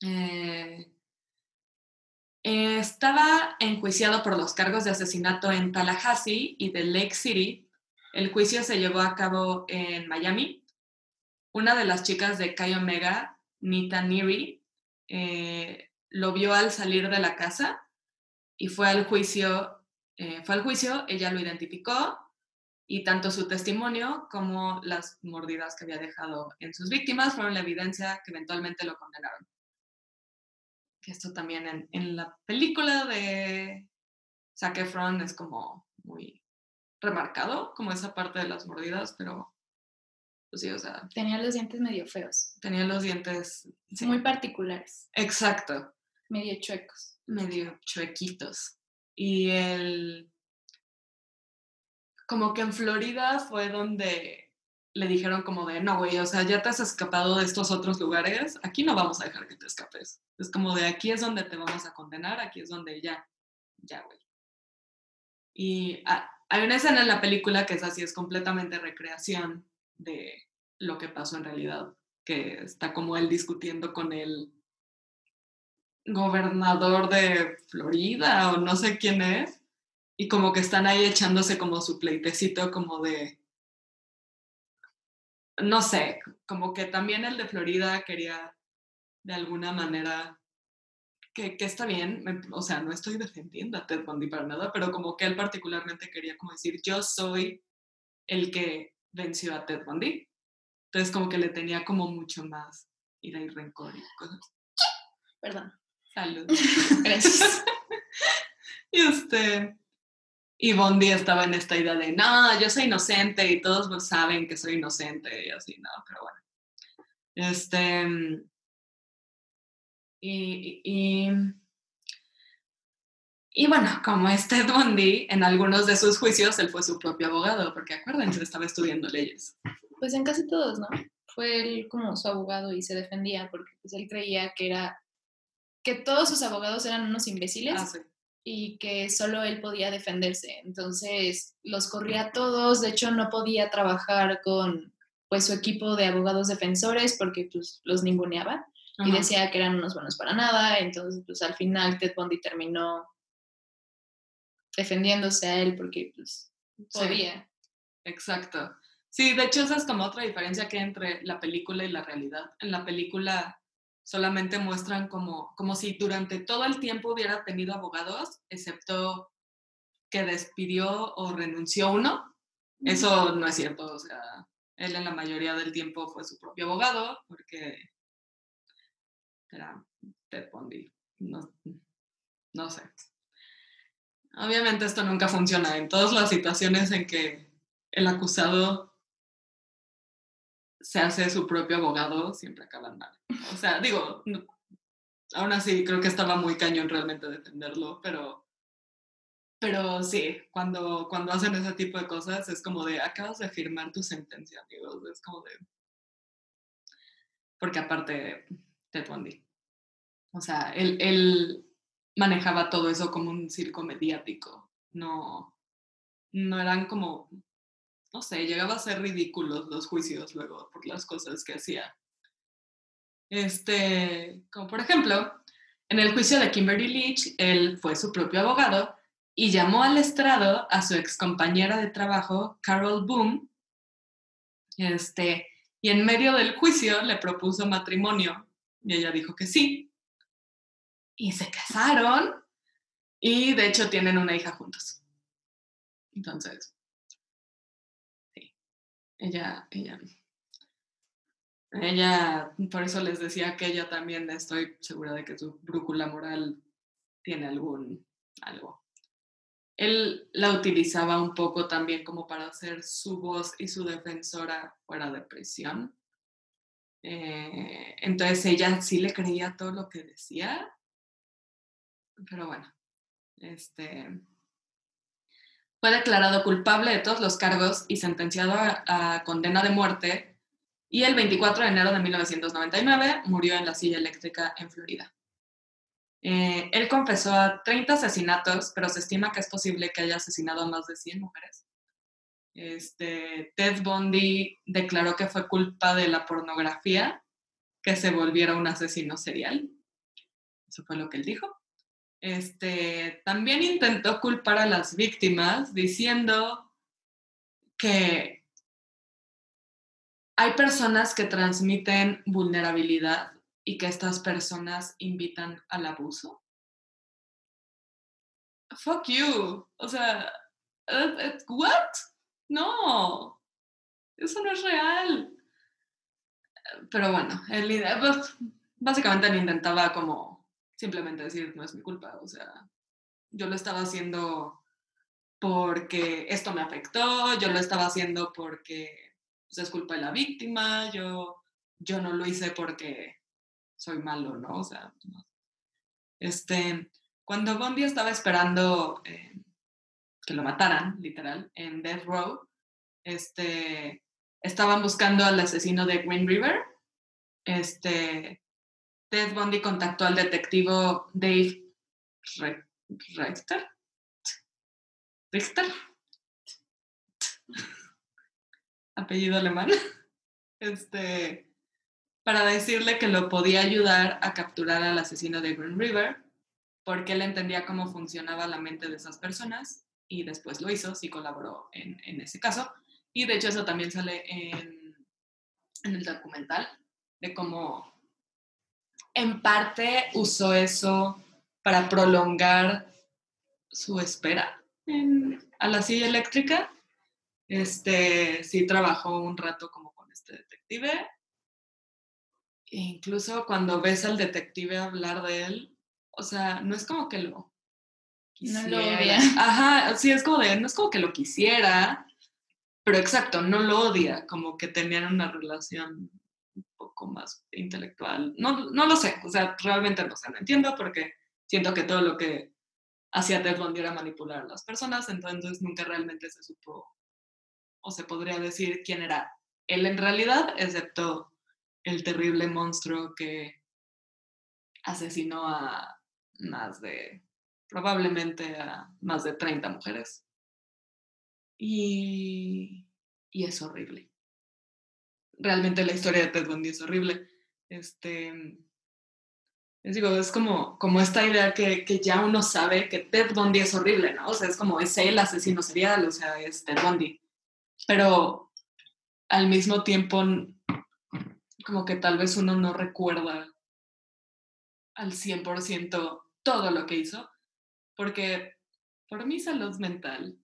Eh, estaba enjuiciado por los cargos de asesinato en Tallahassee y de Lake City. El juicio se llevó a cabo en Miami. Una de las chicas de Chi Omega, Nita Neary, eh, lo vio al salir de la casa y fue al juicio. eh, fue al juicio, ella lo identificó y tanto su testimonio como las mordidas que había dejado en sus víctimas fueron la evidencia que eventualmente lo condenaron. Esto también en, en la película de Zac Efron es como muy remarcado, como esa parte de las mordidas, pero pues sí, o sea, Tenía los dientes medio feos, tenía los dientes sí, muy particulares, exacto, medio chuecos. medio chuequitos. Y el como que en Florida fue donde le dijeron como de, no, güey, o sea, ya te has escapado de estos otros lugares, aquí no vamos a dejar que te escapes. Es como de, aquí es donde te vamos a condenar, aquí es donde ya, ya, güey. Y ah, hay una escena en la película que es así, es completamente recreación de lo que pasó en realidad, que está como él discutiendo con el gobernador de Florida o no sé quién es, y como que están ahí echándose como su pleitecito como de, no sé, como que también el de Florida quería de alguna manera, que, que está bien, me- o sea, no estoy defendiendo a Ted Bundy para nada, pero como que él particularmente quería como decir, yo soy el que venció a Ted Bundy. Entonces como que le tenía como mucho más ira y rencor y cosas. Perdón. Salud. Gracias. Y este. Y Bondi estaba en esta idea de, no, yo soy inocente y todos saben que soy inocente y así, no, pero bueno. Este. Y. Y, y bueno, como es Ted Bundy, en algunos de sus juicios él fue su propio abogado, porque acuérdense, estaba estudiando leyes. Pues en casi todos, ¿no? Fue él como su abogado y se defendía porque pues él creía que era que todos sus abogados eran unos imbéciles Ah, sí. y que solo él podía defenderse. Entonces los corría a todos, de hecho no podía trabajar con pues su equipo de abogados defensores porque pues los ninguneaba y Ajá. decía que eran unos buenos para nada, entonces pues al final Ted Bundy terminó defendiéndose a él porque pues Sí. podía. Exacto. Sí, de hecho esa es como otra diferencia que hay entre la película y la realidad. En la película solamente muestran como, como si durante todo el tiempo hubiera tenido abogados, excepto que despidió o renunció uno. Eso no es cierto, o sea, él en la mayoría del tiempo fue su propio abogado porque era Ted Bundy. No, no sé. Obviamente esto nunca funciona. En todas las situaciones en que el acusado se hace su propio abogado, siempre acaban mal. O sea, digo, aún así creo que estaba muy cañón realmente defenderlo, pero, pero sí, cuando, cuando hacen ese tipo de cosas es como de, acabas de firmar tu sentencia, amigos, es como de... Porque aparte, Ted Bundy. O sea, él, él manejaba todo eso como un circo mediático, no, no eran como no sé, llegaba a ser ridículos los juicios luego por las cosas que hacía. Este, como por ejemplo, en el juicio de Kimberly Leach, él fue su propio abogado y llamó al estrado a su excompañera de trabajo, Carol Boom, este, y en medio del juicio le propuso matrimonio y ella dijo que sí. Y se casaron y de hecho tienen una hija juntos. Entonces, ella, ella, ella, por eso les decía que ella también estoy segura de que su brújula moral tiene algún, algo. Él la utilizaba un poco también como para ser su voz y su defensora fuera de prisión. Eh, entonces ella sí le creía todo lo que decía, pero bueno, este, fue declarado culpable de todos los cargos y sentenciado a, condena de muerte y el 24 de enero de 1999 murió en la silla eléctrica en Florida. Eh, él confesó a 30 asesinatos, pero se estima que es posible que haya asesinado a más de 100 mujeres. Este, Ted Bundy declaró que fue culpa de la pornografía que se volviera un asesino serial. Eso fue lo que él dijo. Este, también intentó culpar a las víctimas diciendo que hay personas que transmiten vulnerabilidad y que estas personas invitan al abuso. Fuck you. O sea, ¿what? No, eso no es real. Pero bueno, él básicamente él intentaba como simplemente decir, no es mi culpa, o sea, yo lo estaba haciendo porque esto me afectó, yo lo estaba haciendo porque pues, es culpa de la víctima, yo, yo no lo hice porque soy malo, ¿no? O sea, Este, cuando Bondi estaba esperando eh, que lo mataran, literal, en Death Row, este, estaban buscando al asesino de Green River. Este, Ted Bundy contactó al detectivo Dave Richter. Richter. Apellido alemán. Este, para decirle que lo podía ayudar a capturar al asesino de Green River, porque él entendía cómo funcionaba la mente de esas personas y después lo hizo, sí colaboró en, en ese caso. Y de hecho eso también sale en, en el documental, de cómo en parte usó eso para prolongar su espera a la silla eléctrica. Este, sí trabajó un rato como con este detective. E incluso cuando ves al detective hablar de él, o sea, no es como que lo no lo odia. Ajá, sí, es como de, no es como que lo quisiera, pero exacto, no lo odia, como que tenían una relación un poco más intelectual. No, no lo sé, o sea, realmente no sé, no entiendo porque siento que todo lo que hacía Ted Bundy era manipular a las personas, entonces nunca realmente se supo o se podría decir quién era él en realidad, excepto el terrible monstruo que asesinó a más de probablemente a más de 30 mujeres. Y, y es horrible. Realmente la historia de Ted Bundy es horrible. Este, les digo, es como, como esta idea que, que, ya uno sabe que Ted Bundy es horrible, ¿no? O sea, es como es el asesino serial, o sea, es Ted Bundy. Pero al mismo tiempo, como que tal vez uno no recuerda al 100% todo lo que hizo, porque por mi salud mental,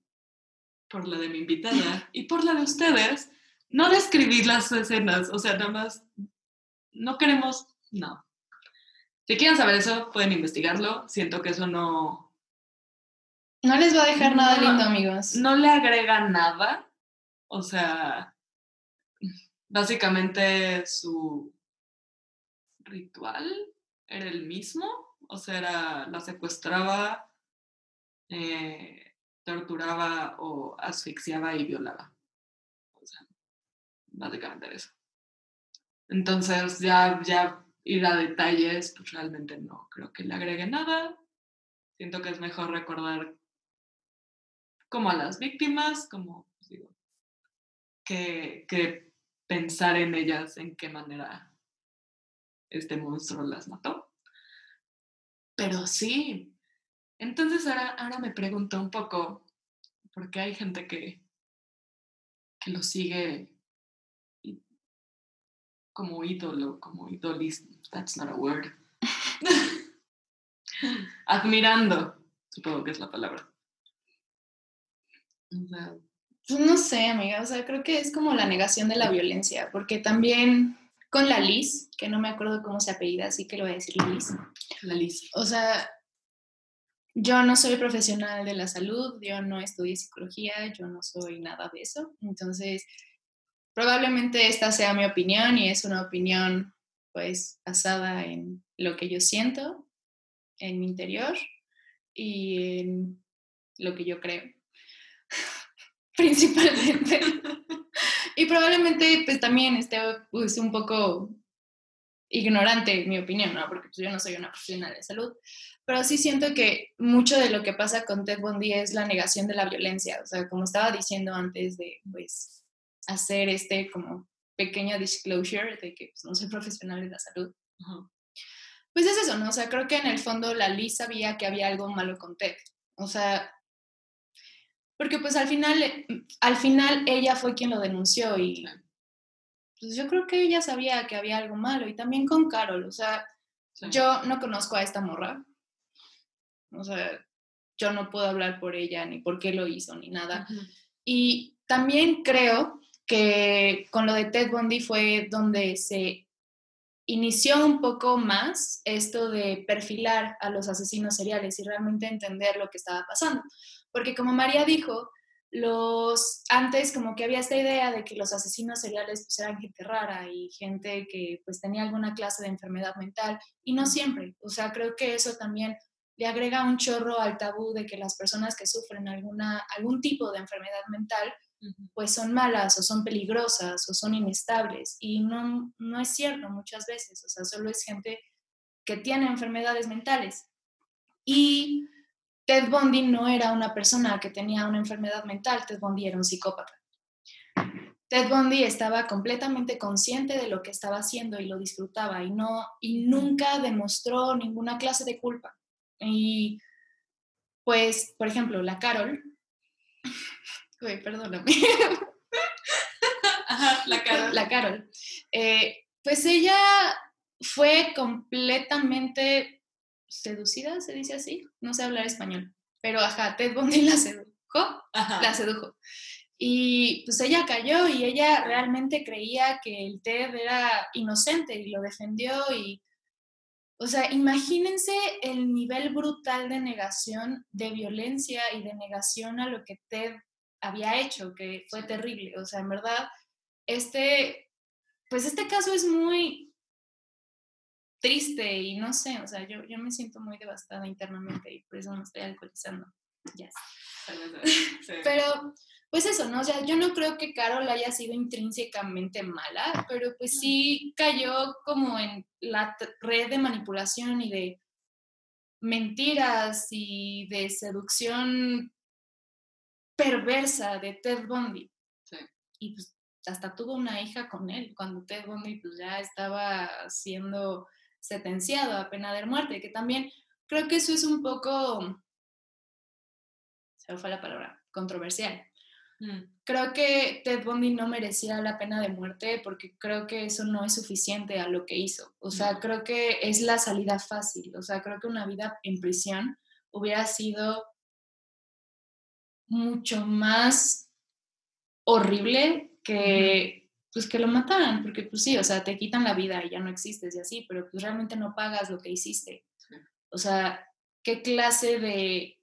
por la de mi invitada y por la de ustedes, no describir las escenas, o sea, nada más, no queremos, no. Si quieren saber eso, pueden investigarlo. Siento que eso no... No les va a dejar nada lindo, amigos. No le agrega nada. O sea, básicamente su ritual era el mismo. O sea, era, la secuestraba, eh, torturaba o asfixiaba y violaba. O sea, básicamente eso. Entonces, ya, ya ir a detalles, pues realmente no creo que le agregue nada. Siento que es mejor recordar como a las víctimas, como pues, digo, que, que pensar en ellas, en qué manera este monstruo las mató. Pero sí, entonces ahora, ahora me pregunto un poco, porque hay gente que, que lo sigue como ídolo, como idolista, that's not a word. Admirando, supongo que es la palabra. pues no sé, amiga, o sea, creo que es como la negación de la violencia, porque también con la Liz, que no me acuerdo cómo se apellida, así que lo voy a decir Liz. La Liz. O sea, yo no soy profesional de la salud, yo no estudié psicología, yo no soy nada de eso. Entonces, probablemente esta sea mi opinión y es una opinión pues basada en lo que yo siento en mi interior y en lo que yo creo, principalmente. y probablemente pues también esté pues, un poco ignorante mi opinión, ¿no? Porque pues, yo no soy una profesional de salud, pero sí siento que mucho de lo que pasa con Ted Bundy es la negación de la violencia, o sea, como estaba diciendo antes de, pues, hacer este como pequeño disclosure de que pues, no soy profesional de la salud. Pues es eso, ¿no? O sea, creo que en el fondo la Liz sabía que había algo malo con Ted, o sea, porque pues al final, al final ella fue quien lo denunció y pues yo creo que ella sabía que había algo malo y también con Carol, o sea, yo no conozco a esta morra, o sea, yo no puedo hablar por ella, ni por qué lo hizo, ni nada. Y también creo que con lo de Ted Bundy fue donde se inició un poco más esto de perfilar a los asesinos seriales y realmente entender lo que estaba pasando. Porque como María dijo, los antes como que había esta idea de que los asesinos seriales pues eran gente rara y gente que pues tenía alguna clase de enfermedad mental y no siempre, o sea, creo que eso también le agrega un chorro al tabú de que las personas que sufren alguna algún tipo de enfermedad mental pues son malas o son peligrosas o son inestables. Y no, no es cierto muchas veces, o sea, solo es gente que tiene enfermedades mentales. Y Ted Bundy no era una persona que tenía una enfermedad mental, Ted Bundy era un psicópata. Ted Bundy estaba completamente consciente de lo que estaba haciendo y lo disfrutaba y, no, y nunca demostró ninguna clase de culpa. Y pues, por ejemplo, la Carol, perdóname. la Carol. La Carol. Eh, pues ella fue completamente seducida, se dice así. No sé hablar español. Pero ajá, Ted Bundy la sedujo. La sedujo. Y pues ella cayó y ella realmente creía que el Ted era inocente y lo defendió y o sea, imagínense el nivel brutal de negación, de violencia y de negación a lo que Ted había hecho, que fue terrible. O sea, en verdad, este, pues este caso es muy triste y no sé, o sea, yo, yo me siento muy devastada internamente y por eso me estoy alcoholizando. Ya. Pero, pues eso, ¿no? O sea, yo no creo que Carol haya sido intrínsecamente mala, pero pues sí cayó como en la red de manipulación y de mentiras y de seducción perversa de Ted Bundy. Y pues hasta tuvo una hija con él, cuando Ted Bundy pues ya estaba siendo sentenciado a pena de muerte, que también creo que eso es un poco, se me fue la palabra, controversial. Mm. Creo que Ted Bundy no merecía la pena de muerte porque creo que eso no es suficiente a lo que hizo. O sea, creo que es la salida fácil. O sea, creo que una vida en prisión hubiera sido mucho más horrible que, pues, que lo mataran, porque pues sí, o sea, te quitan la vida y ya no existes y así, pero pues realmente no pagas lo que hiciste. O sea, ¿qué clase de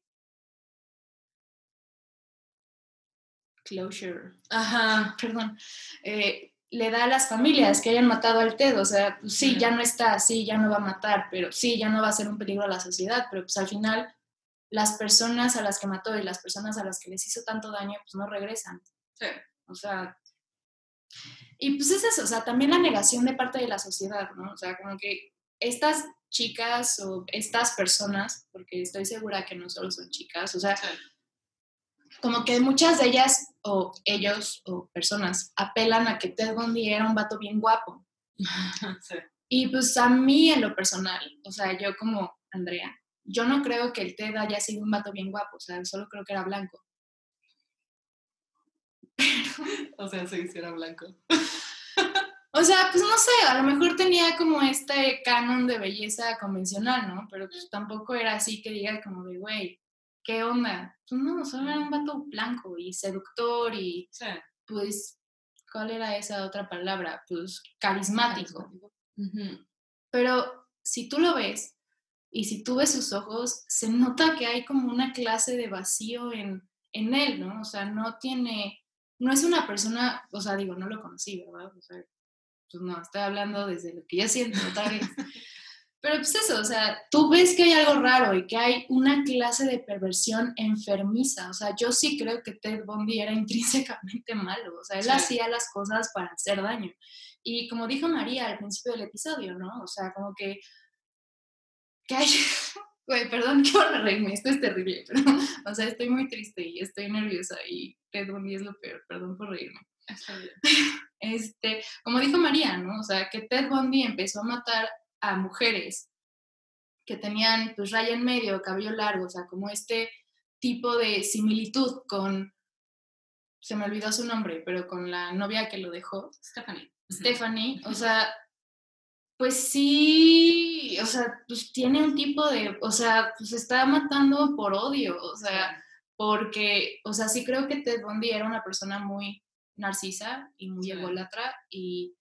closure? Ajá, perdón. Eh, le da a las familias que hayan matado al TED, o sea, pues sí, ya no está, sí, ya no va a matar, pero sí, ya no va a ser un peligro a la sociedad, pero pues al final las personas a las que mató y las personas a las que les hizo tanto daño, pues no regresan. Sí. O sea, y pues es eso, o sea, también la negación de parte de la sociedad, ¿no? O sea, como que estas chicas o estas personas, porque estoy segura que no solo son chicas, o sea, como que muchas de ellas o ellos o personas apelan a que Ted Bundy era un vato bien guapo. Sí. Y pues a mí en lo personal, o sea, yo como Andrea, yo no creo que el Ted haya sido un vato bien guapo, o sea, solo creo que era blanco. o sea, sí, sí era blanco. o sea, pues no sé, a lo mejor tenía como este canon de belleza convencional, ¿no? Pero pues tampoco era así que diga como de, güey, ¿qué onda? Pues no, solo era un vato blanco y seductor y pues, ¿cuál era esa otra palabra? Pues carismático. Pero si tú lo ves, y si tú ves sus ojos, se nota que hay como una clase de vacío en, en él, ¿no? O sea, no tiene, no es una persona, o sea, digo, no lo conocí, ¿verdad? O sea, pues no, estoy hablando desde lo que yo siento, tal vez. Pero pues eso, o sea, tú ves que hay algo raro y que hay una clase de perversión enfermiza. O sea, yo sí creo que Ted Bundy era intrínsecamente malo. O sea, él hacía las cosas para hacer daño. Y como dijo María al principio del episodio, ¿no? O sea, como que Güey, perdón que por reírme, esto es terrible, pero, o sea, estoy muy triste y estoy nerviosa y Ted Bundy es lo peor, perdón por reírme. Este, como dijo María, ¿no? O sea, que Ted Bundy empezó a matar a mujeres que tenían pues raya en medio, cabello largo, o sea, como este tipo de similitud con, se me olvidó su nombre, pero con la novia que lo dejó, Stephanie. Stephanie, o sea, pues sí, o sea, pues tiene un tipo de, o sea, pues está matando por odio, o sea, porque, o sea, sí creo que Ted Bundy era una persona muy narcisa y muy ególatra y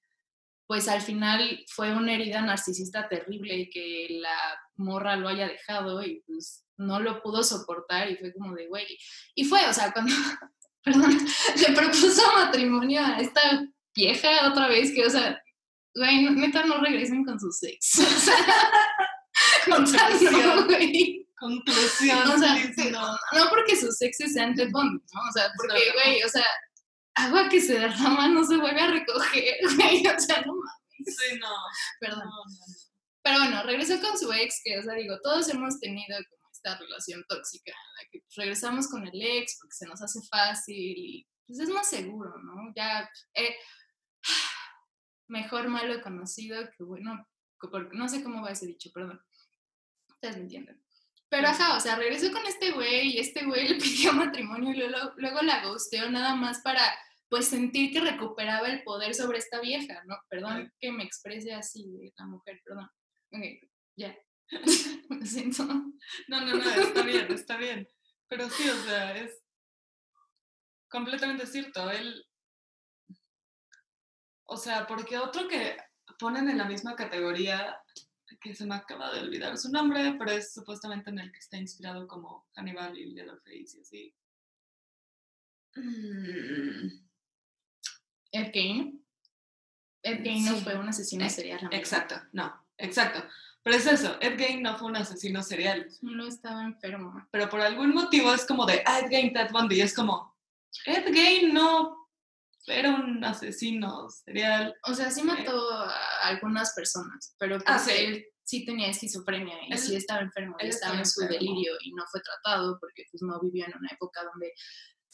pues al final fue una herida narcisista terrible que la morra lo haya dejado y pues no lo pudo soportar y fue como de, güey, y fue, o sea, cuando, perdón, le propuso matrimonio a esta vieja otra vez, que, o sea, güey, neta no regresen con sus ex. O sea, Conclusión. güey. Conclusión. O sea, Liz, no. no porque sus exes sean Ted Bundy, ¿no? O sea, porque, güey, o sea, agua que se derrama no se vuelve a recoger, güey, o sea, no mames, Sí, no. perdón. no, no. Pero bueno, regresó con su ex, que, o sea, digo, todos hemos tenido como esta relación tóxica, en la que regresamos con el ex porque se nos hace fácil y pues es más seguro, ¿no? Ya, eh, mejor malo conocido que bueno, no sé cómo va ese dicho, perdón. Ustedes me entienden. Pero ajá, o sea, regresó con este güey y este güey le pidió matrimonio y luego, luego la ghosteó nada más para pues sentir que recuperaba el poder sobre esta vieja, ¿no? Perdón que me exprese así de la mujer, perdón. Ok, ya. Lo siento. No, no, no, está bien, está bien. Pero sí, o sea, es completamente cierto. Él. O sea, porque otro que ponen en la misma categoría, que se me acaba de olvidar su nombre, pero es supuestamente en el que está inspirado como Hannibal y Leatherface y así. Mm, Ed Gein. Ed Gein no Sí. fue un asesino Eh, serial. amigo. Exacto, no, exacto. Pero es eso, Ed Gein no fue un asesino serial. Solo estaba enfermo. pero por algún motivo es como de ah, Ed Gein, Ted Bundy, y es como Ed Gein no era un asesino serial. O sea, sí mató a algunas personas, pero Ah, porque sí. él sí tenía esquizofrenia y Él- sí estaba enfermo él estaba en su enfermo. delirio y no fue tratado porque pues no vivió en una época donde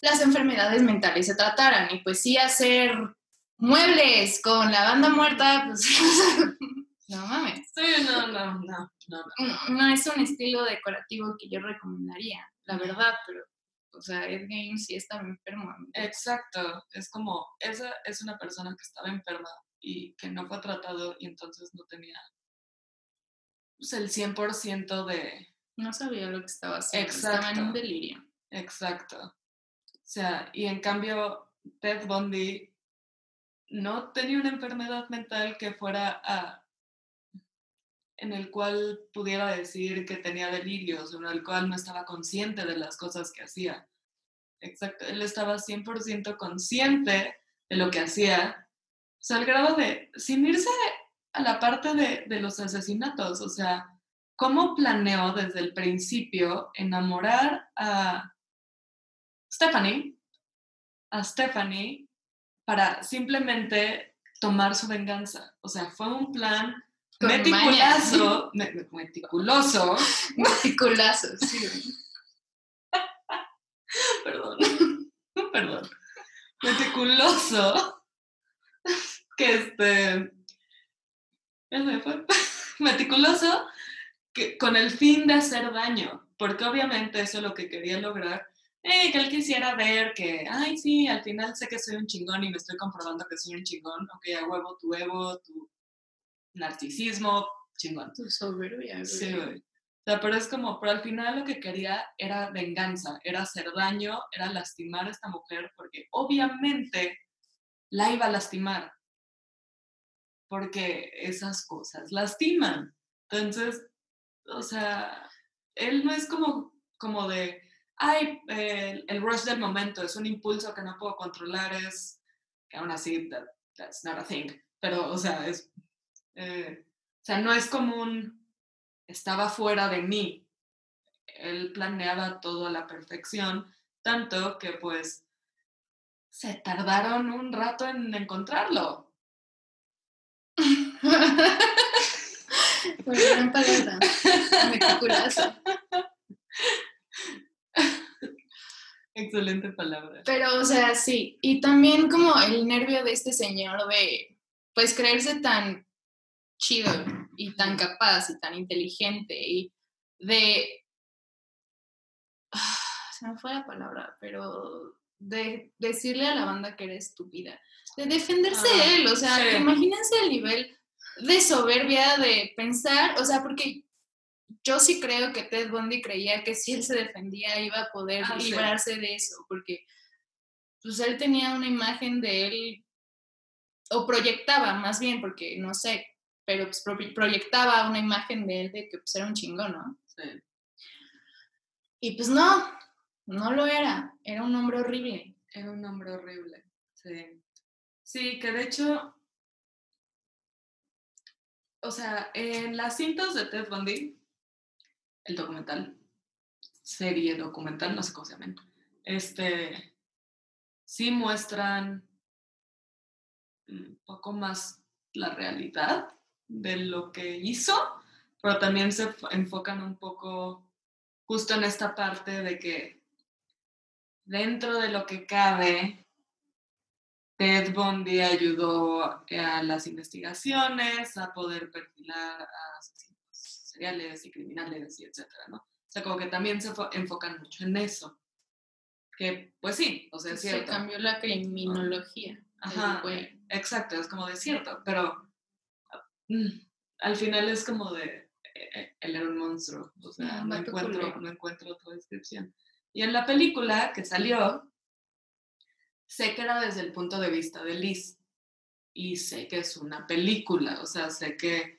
las enfermedades mentales se trataran y pues sí hacer muebles con la banda muerta, pues no mames. Sí, no, no, no. No, no es un estilo decorativo que yo recomendaría, la verdad, pero o sea, Ed Gein sí estaba enfermo. Exacto, es como, esa es una persona que estaba enferma y que no fue tratado y entonces no tenía pues, el 100% de... No sabía lo que estaba haciendo, estaba en Exacto. un delirio. Exacto. O sea, y en cambio, Ted Bundy no tenía una enfermedad mental que fuera a en el cual pudiera decir que tenía delirios, en el cual no estaba consciente de las cosas que hacía. Exacto, él estaba 100% consciente de lo que hacía, o sea, al grado de, sin irse a la parte de, de los asesinatos, o sea, cómo planeó desde el principio enamorar a Stephanie, a Stephanie, para simplemente tomar su venganza. O sea, fue un plan Con meticuloso, me- me- meticuloso, Meticuloso, sí. perdón, perdón, meticuloso, que este, ya me fue, meticuloso, que, con el fin de hacer daño, porque obviamente eso es lo que quería lograr, eh, que él quisiera ver que, ay, sí, al final sé que soy un chingón y me estoy comprobando que soy un chingón, ok, a huevo, tu ego, tu narcisismo, chingón. Tu soberbia. Sí, güey. O sea, pero es como, pero al final lo que quería era venganza, era hacer daño, era lastimar a esta mujer, porque obviamente la iba a lastimar. Porque esas cosas lastiman. Entonces, o sea, él no es como, como de, ay, eh, el rush del momento, es un impulso que no puedo controlar, es, que aún así, that, that's not a thing. Pero, o sea, es, eh, o sea, no es como un, estaba fuera de mí. Él planeaba todo a la perfección, tanto que pues se tardaron un rato en encontrarlo. Muy gran palabra. Meticuloso. Excelente palabra. Pero, o sea, sí. Y también como el nervio de este señor de, pues, creerse tan chido y tan capaz y tan inteligente y de... Ah, se me fue la palabra, pero de decirle a la banda que era estúpida. De defenderse Ah, él, o sea, sí. imagínense el nivel de soberbia de pensar, o sea, porque yo sí creo que Ted Bundy creía que si él se defendía iba a poder Ah, sí. librarse de eso, porque pues él tenía una imagen de él o proyectaba más bien, porque no sé, pero pues, proyectaba una imagen de él de que pues, era un chingón, ¿no? Sí. Y pues no, no lo era, era un hombre horrible. Era un hombre horrible, sí. Sí, que de hecho, o sea, en las cintas de Ted Bundy, el documental, serie documental, no sé cómo se llama, este, sí muestran un poco más la realidad de lo que hizo, pero también se enfocan un poco justo en esta parte de que dentro de lo que cabe, Ted Bundy ayudó a las investigaciones, a poder perfilar a asesinos seriales y criminales y etcétera, ¿no? O sea, como que también se enfocan mucho en eso. Que, pues sí, o sea, es cierto. Se cambió la criminología. Ajá, exacto, es como de cierto, pero al final es como de, eh, eh, él era un monstruo, o sea, no, encuentro, no encuentro otra descripción. Y en la película que salió, sé que era desde el punto de vista de Liz, y sé que es una película, o sea, sé que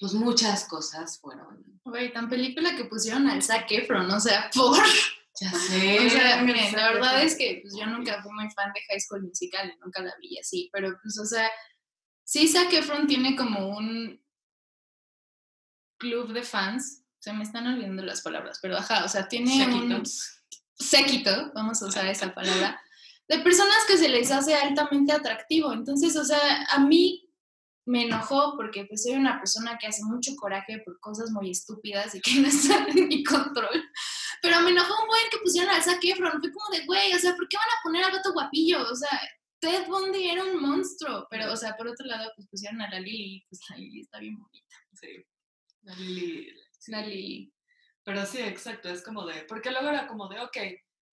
pues muchas cosas fueron. Oye, tan película que pusieron al Zac Efron, o sea, por... Ya sé. O sea, miren, la verdad es que pues, yo nunca fui muy fan de High School Musical, nunca la vi así, pero pues, o sea, sí Zac Efron tiene como un club de fans, se me están olvidando las palabras, pero ajá, o sea, tiene un séquito, vamos a usar esa palabra, de personas que se les hace altamente atractivo. Entonces, o sea, a mí me enojó porque pues soy una persona que hace mucho coraje por cosas muy estúpidas y que no están en mi control. Pero me enojó un buen que pusieron al Zac Efron. Fue como de, güey, o sea, ¿por qué van a poner al gato guapillo? O sea, Ted Bundy era un monstruo. Pero, o sea, por otro lado, pues pusieron a la Lily. Pues la Lily está bien bonita. Sí. La Lily. La Lily. Pero sí, exacto. Es como de, porque luego era como de, ok,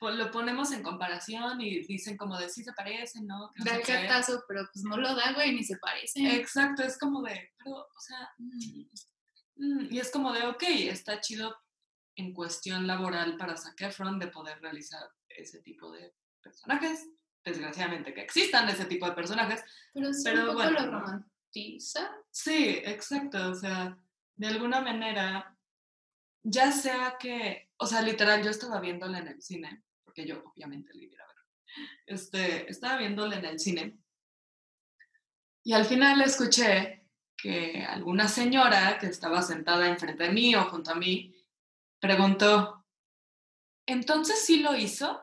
pues lo ponemos en comparación y dicen como de sí se parecen, ¿no? da el cartazo, pero pues no lo da, güey, ni se parecen. Exacto, es como de, pero, o sea, mm, mm", y es como de, ok, está chido en cuestión laboral para Zac Efron de poder realizar ese tipo de personajes. Desgraciadamente que existan ese tipo de personajes. Pero, sí, pero un poco lo romantiza. Sí, exacto. O sea, de alguna manera, ya sea que, o sea, literal, yo estaba viéndola en el cine, porque yo obviamente le iba a ver. Este, estaba viéndola en el cine y al final escuché que alguna señora que estaba sentada enfrente de mí o junto a mí preguntó, ¿entonces sí lo hizo?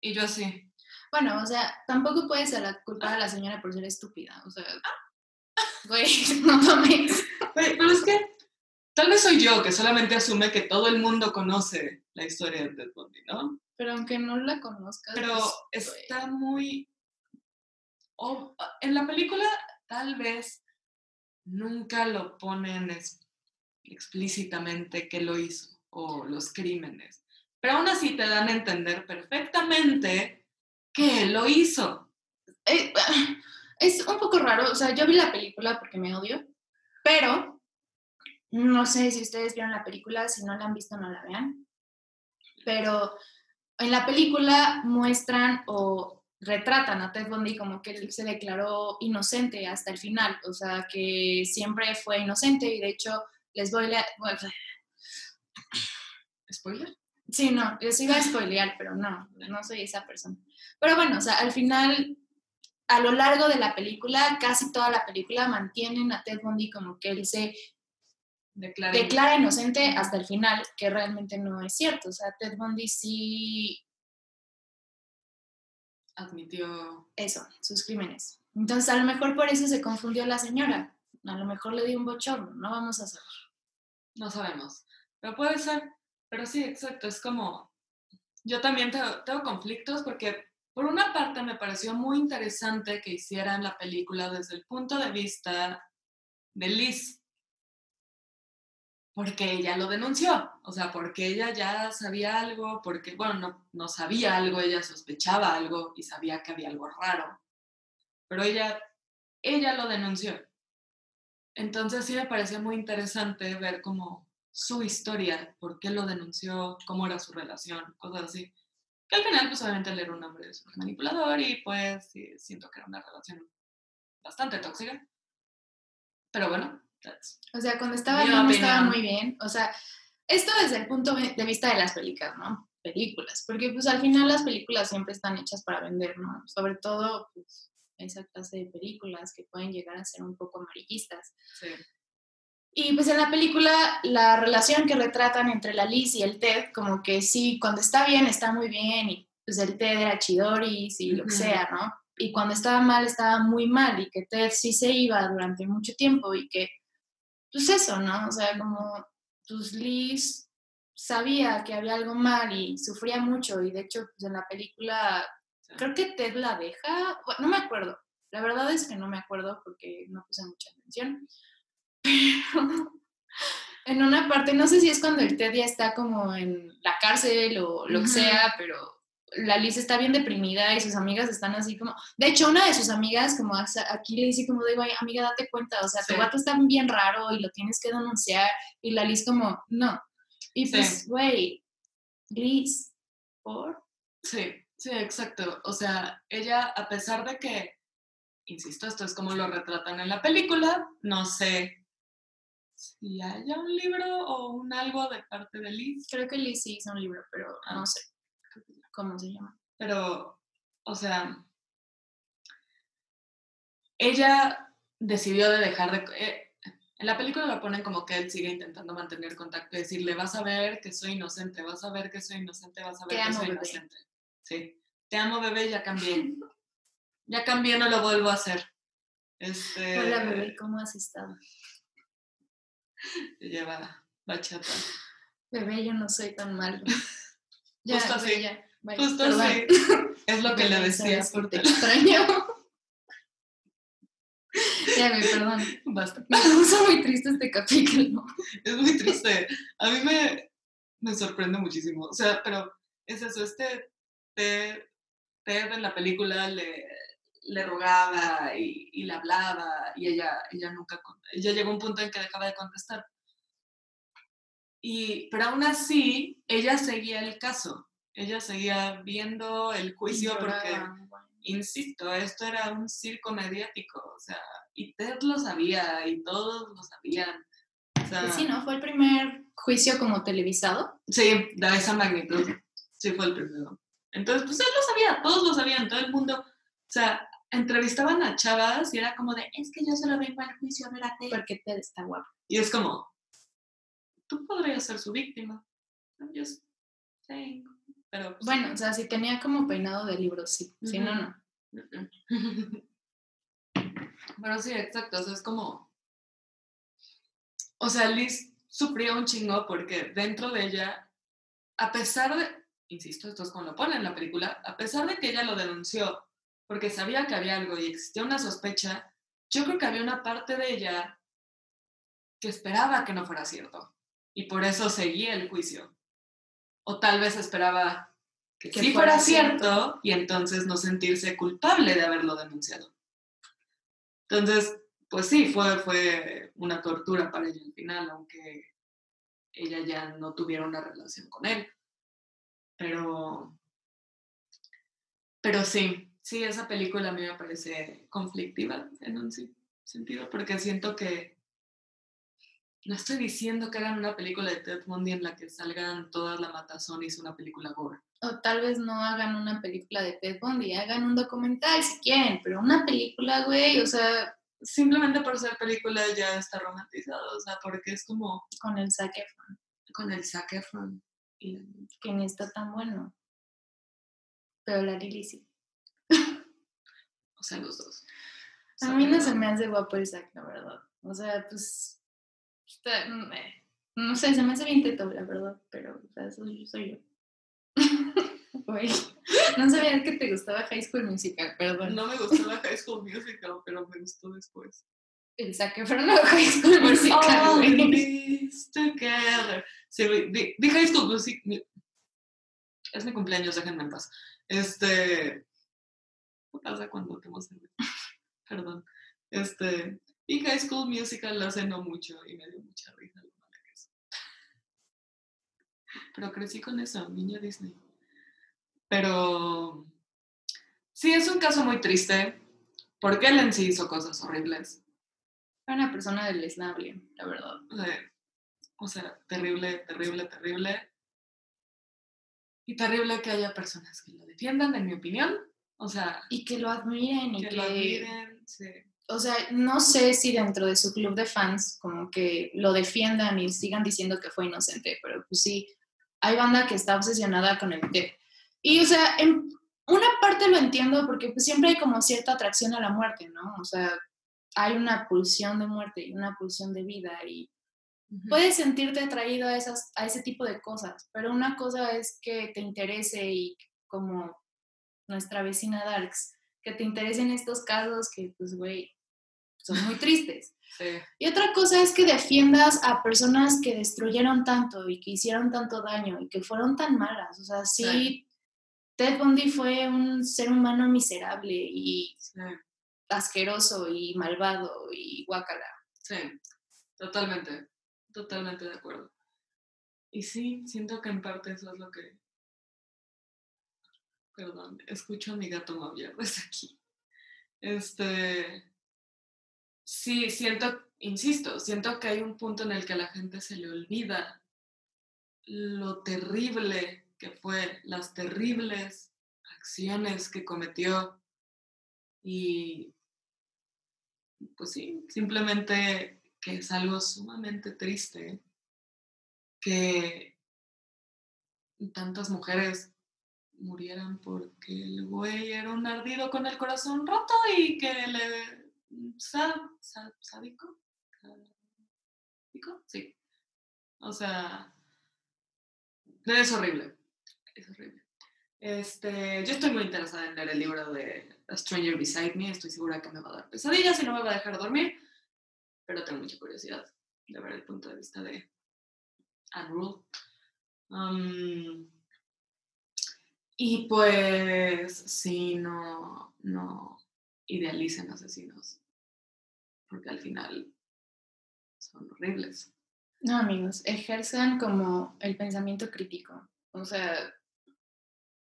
Y yo así. Bueno, o sea, tampoco puede ser la culpa de la señora por ser estúpida. O sea, güey, no tomes. Pero es que tal vez soy yo que solamente asume que todo el mundo conoce la historia de Ted Bundy, ¿no? Pero aunque no la conozcas. Pero pues, está muy. en la película, tal vez nunca lo ponen explícitamente que lo hizo o los crímenes. Pero aún así te dan a entender perfectamente que lo hizo. Eh, es un poco raro, o sea, yo vi la película porque me odio, pero no sé si ustedes vieron la película, si no la han visto no la vean, pero en la película muestran o retratan a Ted Bundy como que él se declaró inocente hasta el final, o sea, que siempre fue inocente y de hecho les voy a... ¿Spoiler? Sí, no, yo sí iba a spoilear, pero no, no soy esa persona. Pero bueno, o sea, al final, a lo largo de la película, casi toda la película mantienen a Ted Bundy como que él se declara, declara inocente hasta el final, que realmente no es cierto. O sea, Ted Bundy sí admitió eso, sus crímenes. Entonces, a lo mejor por eso se confundió la señora. A lo mejor le dio un bochorno, no vamos a saber. No sabemos. Pero puede ser, pero sí, exacto, es como, yo también tengo, conflictos porque por una parte me pareció muy interesante que hicieran la película desde el punto de vista de Liz, porque ella lo denunció, o sea, porque ella ya sabía algo, porque, bueno, no, no sabía algo, ella sospechaba algo y sabía que había algo raro, pero ella, ella lo denunció. Entonces sí me pareció muy interesante ver cómo su historia, por qué lo denunció, cómo era su relación, cosas así. Que al final, pues obviamente él era un hombre manipulador y pues sí, siento que era una relación bastante tóxica. Pero bueno, that's O sea, cuando estaba bien, estaba muy bien. O sea, esto desde el punto de vista de las películas, ¿no? Películas. Porque pues al final las películas siempre están hechas para vender, ¿no? Sobre todo pues, esa clase de películas que pueden llegar a ser un poco amarillistas. sí. Y pues en la película la relación que retratan entre la Liz y el Ted, como que sí, cuando está bien, está muy bien, y pues el Ted era chidoris y lo que sea, ¿no? Y cuando estaba mal, estaba muy mal, y que Ted sí se iba durante mucho tiempo, y que, pues eso, ¿no? O sea, como, pues Liz sabía que había algo mal y sufría mucho, y de hecho, pues en la película, creo que Ted la deja, bueno, no me acuerdo, la verdad es que no me acuerdo porque no puse mucha atención, pero en una parte, no sé si es cuando el Ted ya está como en la cárcel o lo que sea, pero la Liz está bien deprimida y sus amigas están así como, de hecho una de sus amigas como aquí le dice como digo, "Ay, amiga, date cuenta, o sea, Sí. tu gato está bien raro y lo tienes que denunciar y la Liz como, no. Y pues, güey, Liz, ¿por? Sí, sí, exacto. O sea, ella, a pesar de que, insisto, esto es como lo retratan en la película, no sé si haya un libro o un algo de parte de Liz, Creo que Liz sí hizo un libro, pero Ah. no sé cómo se llama. pero, o sea, ella decidió de dejar de... eh, en la película lo ponen como que él sigue intentando mantener contacto y decirle, vas a ver que soy inocente, vas a ver que soy inocente, vas a ver Te que amo, soy bebé. inocente. Sí, te amo, bebé, ya cambié. ya cambié, no lo vuelvo a hacer. Este, Hola, bebé, ¿cómo has estado? Lleva bachata. Bebé, yo no soy tan malo. Ya, Justo así. Justo perdón. así. Es lo que le Bebé, decía sabes que por te extraño. ya, güey, perdón. Basta. Me puso muy triste este capítulo. Es muy triste. A mí me, me sorprende muchísimo. O sea, pero es eso, este Ted, Ted en la película le, le rogaba y, y le hablaba y ella, ella nunca, ella llegó a un punto en que dejaba de contestar. Y, pero aún así, ella seguía el caso. Ella seguía viendo el juicio porque insisto, esto era un circo mediático, o sea, y Ted lo sabía y todos lo sabían. O sea, sí, ¿no? Fue el primer juicio como televisado. sí, de esa magnitud. Sí, fue el primero. Entonces, pues él lo sabía, todos lo sabían, todo el mundo. O sea, entrevistaban a chavas y era como de, es que yo solo vengo al juicio a ver a Ted. Porque Ted está guapo. Y es como, tú podrías ser su víctima. I'm just saying. Pero, pues, Bueno, o sea, si tenía como peinado de libro, sí. Si no, no. Pero sí, exacto, o sea, es como... O sea, Liz sufría un chingo porque dentro de ella, a pesar de, insisto, esto es como lo pone en la película, a pesar de que ella lo denunció porque sabía que había algo y existía una sospecha, yo creo que había una parte de ella que esperaba que no fuera cierto y por eso seguía el juicio. O tal vez esperaba que, Que sí fuera fuera cierto y entonces no sentirse culpable de haberlo denunciado. Entonces, pues sí, fue, fue una tortura para ella al final, aunque ella ya no tuviera una relación con él. Pero, pero sí, sí, esa película a mí me parece conflictiva en un sentido, porque siento que no estoy diciendo que hagan una película de Ted Bundy en la que salgan todas la matazón y es una película gore. O tal vez no hagan una película de Ted Bundy, hagan un documental si quieren, pero una película, güey, o sea, Simplemente por ser película ya está romantizado, o sea, porque es como con el Zac Efron, con el Zac Efron y que ni está tan bueno. Pero la Lily sí. O sea, los dos. A mí no se me hace guapo el Zac, la verdad. O sea, pues, está- eh, no sé, se me hace bien teto, la verdad, pero o sea, eso yo- soy yo. Güey, no sabía que te gustaba High School Musical, perdón. No me gustó la High School Musical, pero me gustó después. El Zac Efron no High School Musical, these together. Sí, di, di High School Musical. Es mi cumpleaños, déjenme en paz. Este. ¿Qué pasa cuando tomo cerveza? Perdón. Este. Y High School Musical hace no mucho y me dio mucha risa lo mala que es. Pero crecí con eso, niña Disney. Pero. Sí, es un caso muy triste porque él en sí hizo cosas horribles. Era una persona deleznable, la verdad. O sea, terrible, terrible, terrible. Y terrible que haya personas que lo defiendan, en mi opinión. O sea. Y que lo admiren y que, lo admiren, sí. O sea, no sé si dentro de su club de fans como que lo defiendan y sigan diciendo que fue inocente, pero pues sí, hay banda que está obsesionada con el té. Y o sea, en una parte lo entiendo porque pues siempre hay como cierta atracción a la muerte, ¿no? O sea, hay una pulsión de muerte y una pulsión de vida y puedes sentirte atraído a, esas, a ese tipo de cosas, pero una cosa es que te interese y como nuestra vecina Darks, que te interesen estos casos que, pues, güey, son muy tristes. Y otra cosa es que defiendas a personas que destruyeron tanto y que hicieron tanto daño y que fueron tan malas. O sea, sí, Ted Bundy fue un ser humano miserable y asqueroso y malvado y guacala. Sí, totalmente, totalmente de acuerdo. Y sí, siento que en parte eso es lo que Perdón, escucho a mi gato maullar desde aquí. Este. Sí, siento, insisto, siento que hay un punto en el que a la gente se le olvida lo terrible que fue, las terribles acciones que cometió. Y pues sí, simplemente que es algo sumamente triste que tantas mujeres murieran porque el güey era un ardido con el corazón roto y que le... ¿Sádico? Sí. O sea, es horrible. Es horrible. Este, yo estoy muy interesada en leer el libro de A Stranger Beside Me. Estoy segura que me va a dar pesadillas y no me va a dejar dormir. Pero tengo mucha curiosidad de ver el punto de vista de Anne Rule. Um, y pues sí, no, no idealicen asesinos, porque al final son horribles. No, amigos, ejerzan como el pensamiento crítico. O sea,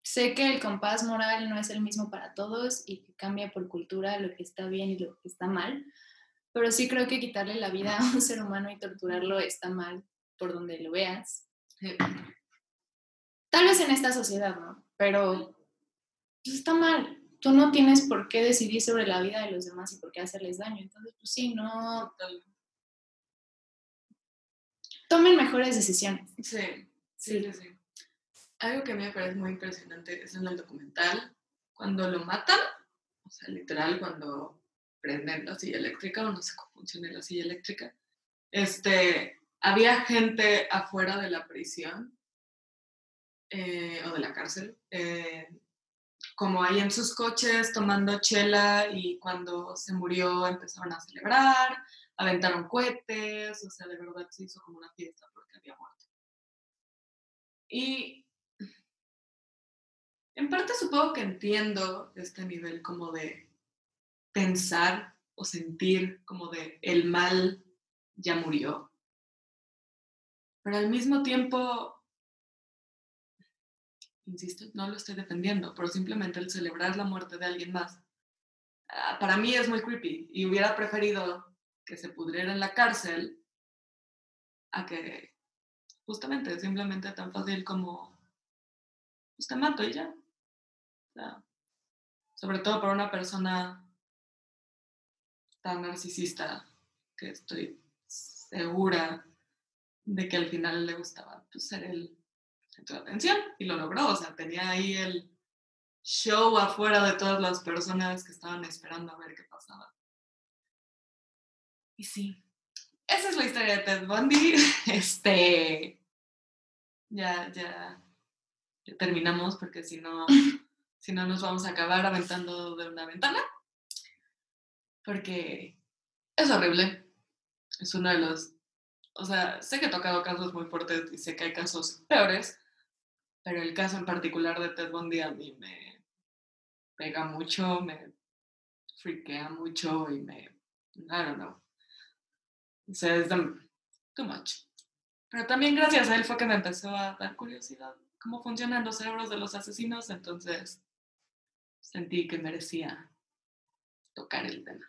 sé que el compás moral no es el mismo para todos y que cambia por cultura lo que está bien y lo que está mal, pero sí creo que quitarle la vida a un ser humano y torturarlo está mal por donde lo veas. Tal vez en esta sociedad, ¿no? Pero pues está mal. Tú no tienes por qué decidir sobre la vida de los demás y por qué hacerles daño. Entonces, pues sí, no. Tomen mejores decisiones. Sí, sí, sí, Algo que a mí me parece muy impresionante es en el documental, cuando lo matan, o sea, literal, cuando prenden la silla eléctrica, o no sé cómo funciona la silla eléctrica, este, había gente afuera de la prisión eh, o de la cárcel, eh, como ahí en sus coches tomando chela y cuando se murió empezaron a celebrar, aventaron cohetes, o sea, de verdad se hizo como una fiesta porque había muerto. Y en parte supongo que entiendo este nivel como de pensar o sentir como de el mal ya murió, pero al mismo tiempo insisto, no lo estoy defendiendo, pero simplemente el celebrar la muerte de alguien más, ah, para mí es muy creepy y hubiera preferido que se pudriera en la cárcel a que justamente simplemente tan fácil como pues te mato y ya. sobre todo para una persona tan narcisista que estoy segura de que al final le gustaba pues, ser el de atención y lo logró. O sea, tenía ahí el show afuera de todas las personas que estaban esperando a ver qué pasaba. Y sí, esa es la historia de Ted Bundy. Este, ya, ya, ya terminamos porque si no, si no nos vamos a acabar aventando de una ventana. Porque es horrible. Es uno de los o sea, sé que he tocado casos muy fuertes y sé que hay casos peores, pero el caso en particular de Ted Bundy a mí me pega mucho, me friquea mucho y me, I don't know. O es too much. Pero también gracias a él fue que me empezó a dar curiosidad cómo funcionan los cerebros de los asesinos, entonces sentí que merecía tocar el tema.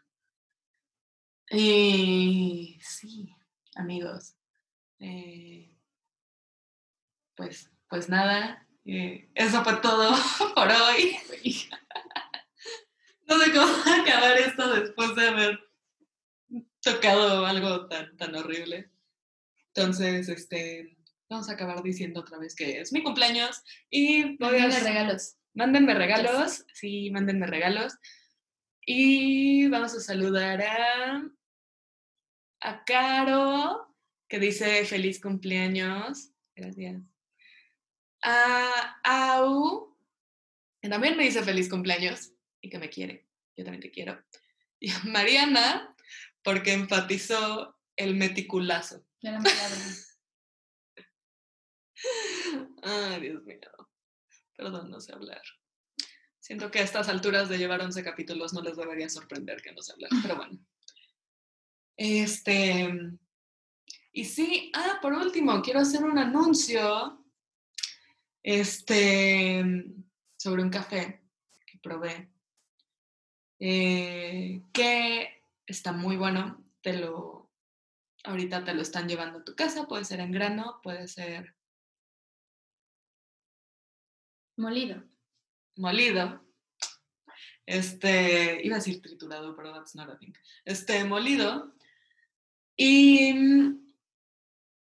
Y sí, amigos, eh, pues, pues nada, eh, eso fue todo por hoy. no sé cómo acabar esto después de haber tocado algo tan, tan horrible. Entonces, este, vamos a acabar diciendo otra vez que es mi cumpleaños y voy a... Mándenme regalos. Mándenme regalos, sí, mándenme regalos. Y vamos a saludar a, a Caro, que dice feliz cumpleaños. Gracias. A Au, que también me dice feliz cumpleaños y que me quiere. Yo también te quiero. Y a Mariana, porque enfatizó el meticulazo. La palabra. Ay, Dios mío. Perdón, no sé hablar. Siento que a estas alturas de llevar 11 capítulos no les debería sorprender que no sé hablar, pero bueno. Este. Y sí, ah, por último, quiero hacer un anuncio. Este. Sobre un café que probé. eh, que está muy bueno. Te lo. Ahorita te lo están llevando a tu casa. Puede ser en grano, puede ser Molido. molido. Este, iba a decir triturado, pero that's not a thing. Este, molido. Y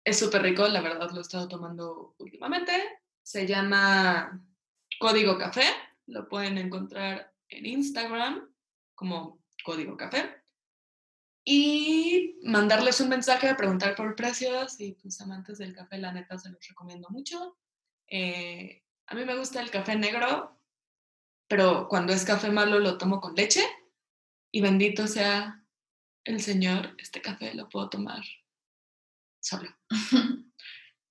es súper rico, la verdad lo he estado tomando últimamente. Se llama Código Café. Lo pueden encontrar en Instagram como Código Café. Y mandarles un mensaje, preguntar por precios y pues amantes del café, la neta se los recomiendo mucho. Eh, a mí me gusta el café negro, pero cuando es café malo lo tomo con leche y bendito sea el Señor, este café lo puedo tomar solo.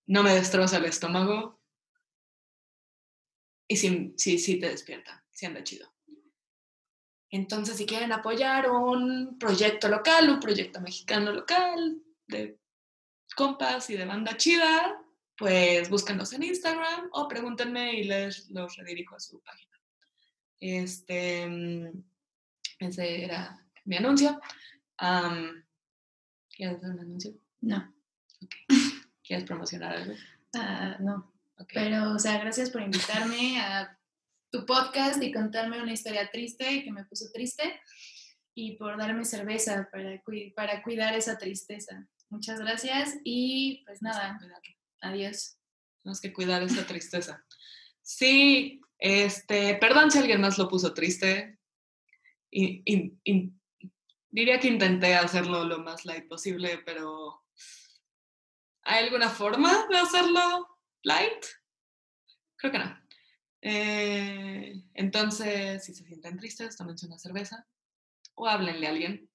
No me destroza el estómago y sí, sí, sí te despierta, sí anda chido. Entonces, si quieren apoyar un proyecto local, un proyecto mexicano local de compas y de banda chida, pues búsquenos en Instagram o pregúntenme y les los redirijo a su página. Este, mm, ese era mi anuncio. Am, ¿Quieres hacer un anuncio? No. Ok. ¿Quieres promocionar algo? Ah, no. Ok. Pero, o sea, gracias por invitarme a tu podcast y contarme una historia triste y que me puso triste y por darme cerveza para, para cuidar esa tristeza. Muchas gracias y pues nada, adiós. Tenemos que cuidar esa tristeza. Sí, este, perdón si alguien más lo puso triste. Y, y- y diría que intenté hacerlo lo más light posible, pero ¿hay alguna forma de hacerlo light? Creo que no. Eh, entonces, si se sienten tristes, tómense una cerveza o háblenle a alguien.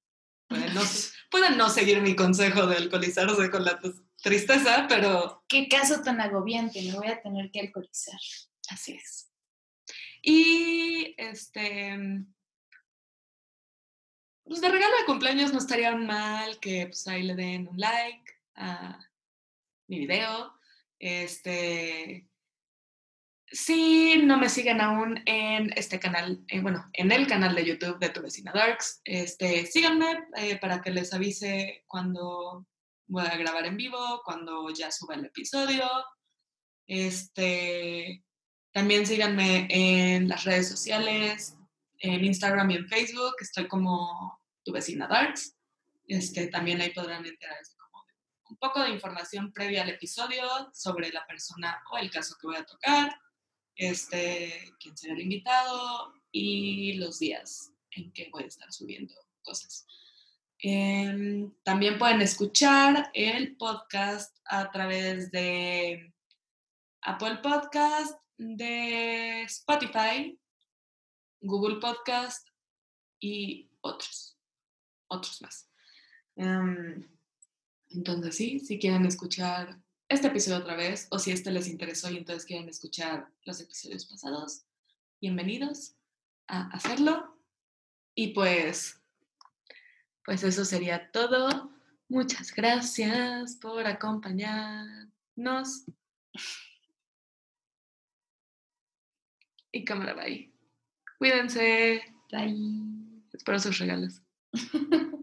Pueden no, pueden no seguir mi consejo de alcoholizarse con la tristeza, pero Qué caso tan agobiante, me voy a tener que alcoholizar. Así es. Y este. Pues de regalo de cumpleaños no estaría mal que pues ahí le den un like a mi video. Este. Si no me siguen aún en este canal, eh, bueno, en el canal de YouTube de Tu Vecina Darks, este, síganme eh, para que les avise cuando voy a grabar en vivo, cuando ya suba el episodio. Este, también síganme en las redes sociales, en Instagram y en Facebook, estoy como tu vecina Darks. Este, también ahí podrán enterarse un poco de información previa al episodio sobre la persona o el caso que voy a tocar, este, quién será el invitado y los días en que voy a estar subiendo cosas. Em, también pueden escuchar el podcast a través de Apple Podcast, de Spotify, Google Podcast y otros, otros más. Em, entonces sí, si quieren escuchar este episodio otra vez o si este les interesó y entonces quieren escuchar los episodios pasados, bienvenidos a hacerlo. Y pues, pues eso sería todo. Muchas gracias por acompañarnos. Y cámara bye. Cuídense. Bye. Espero sus regalos.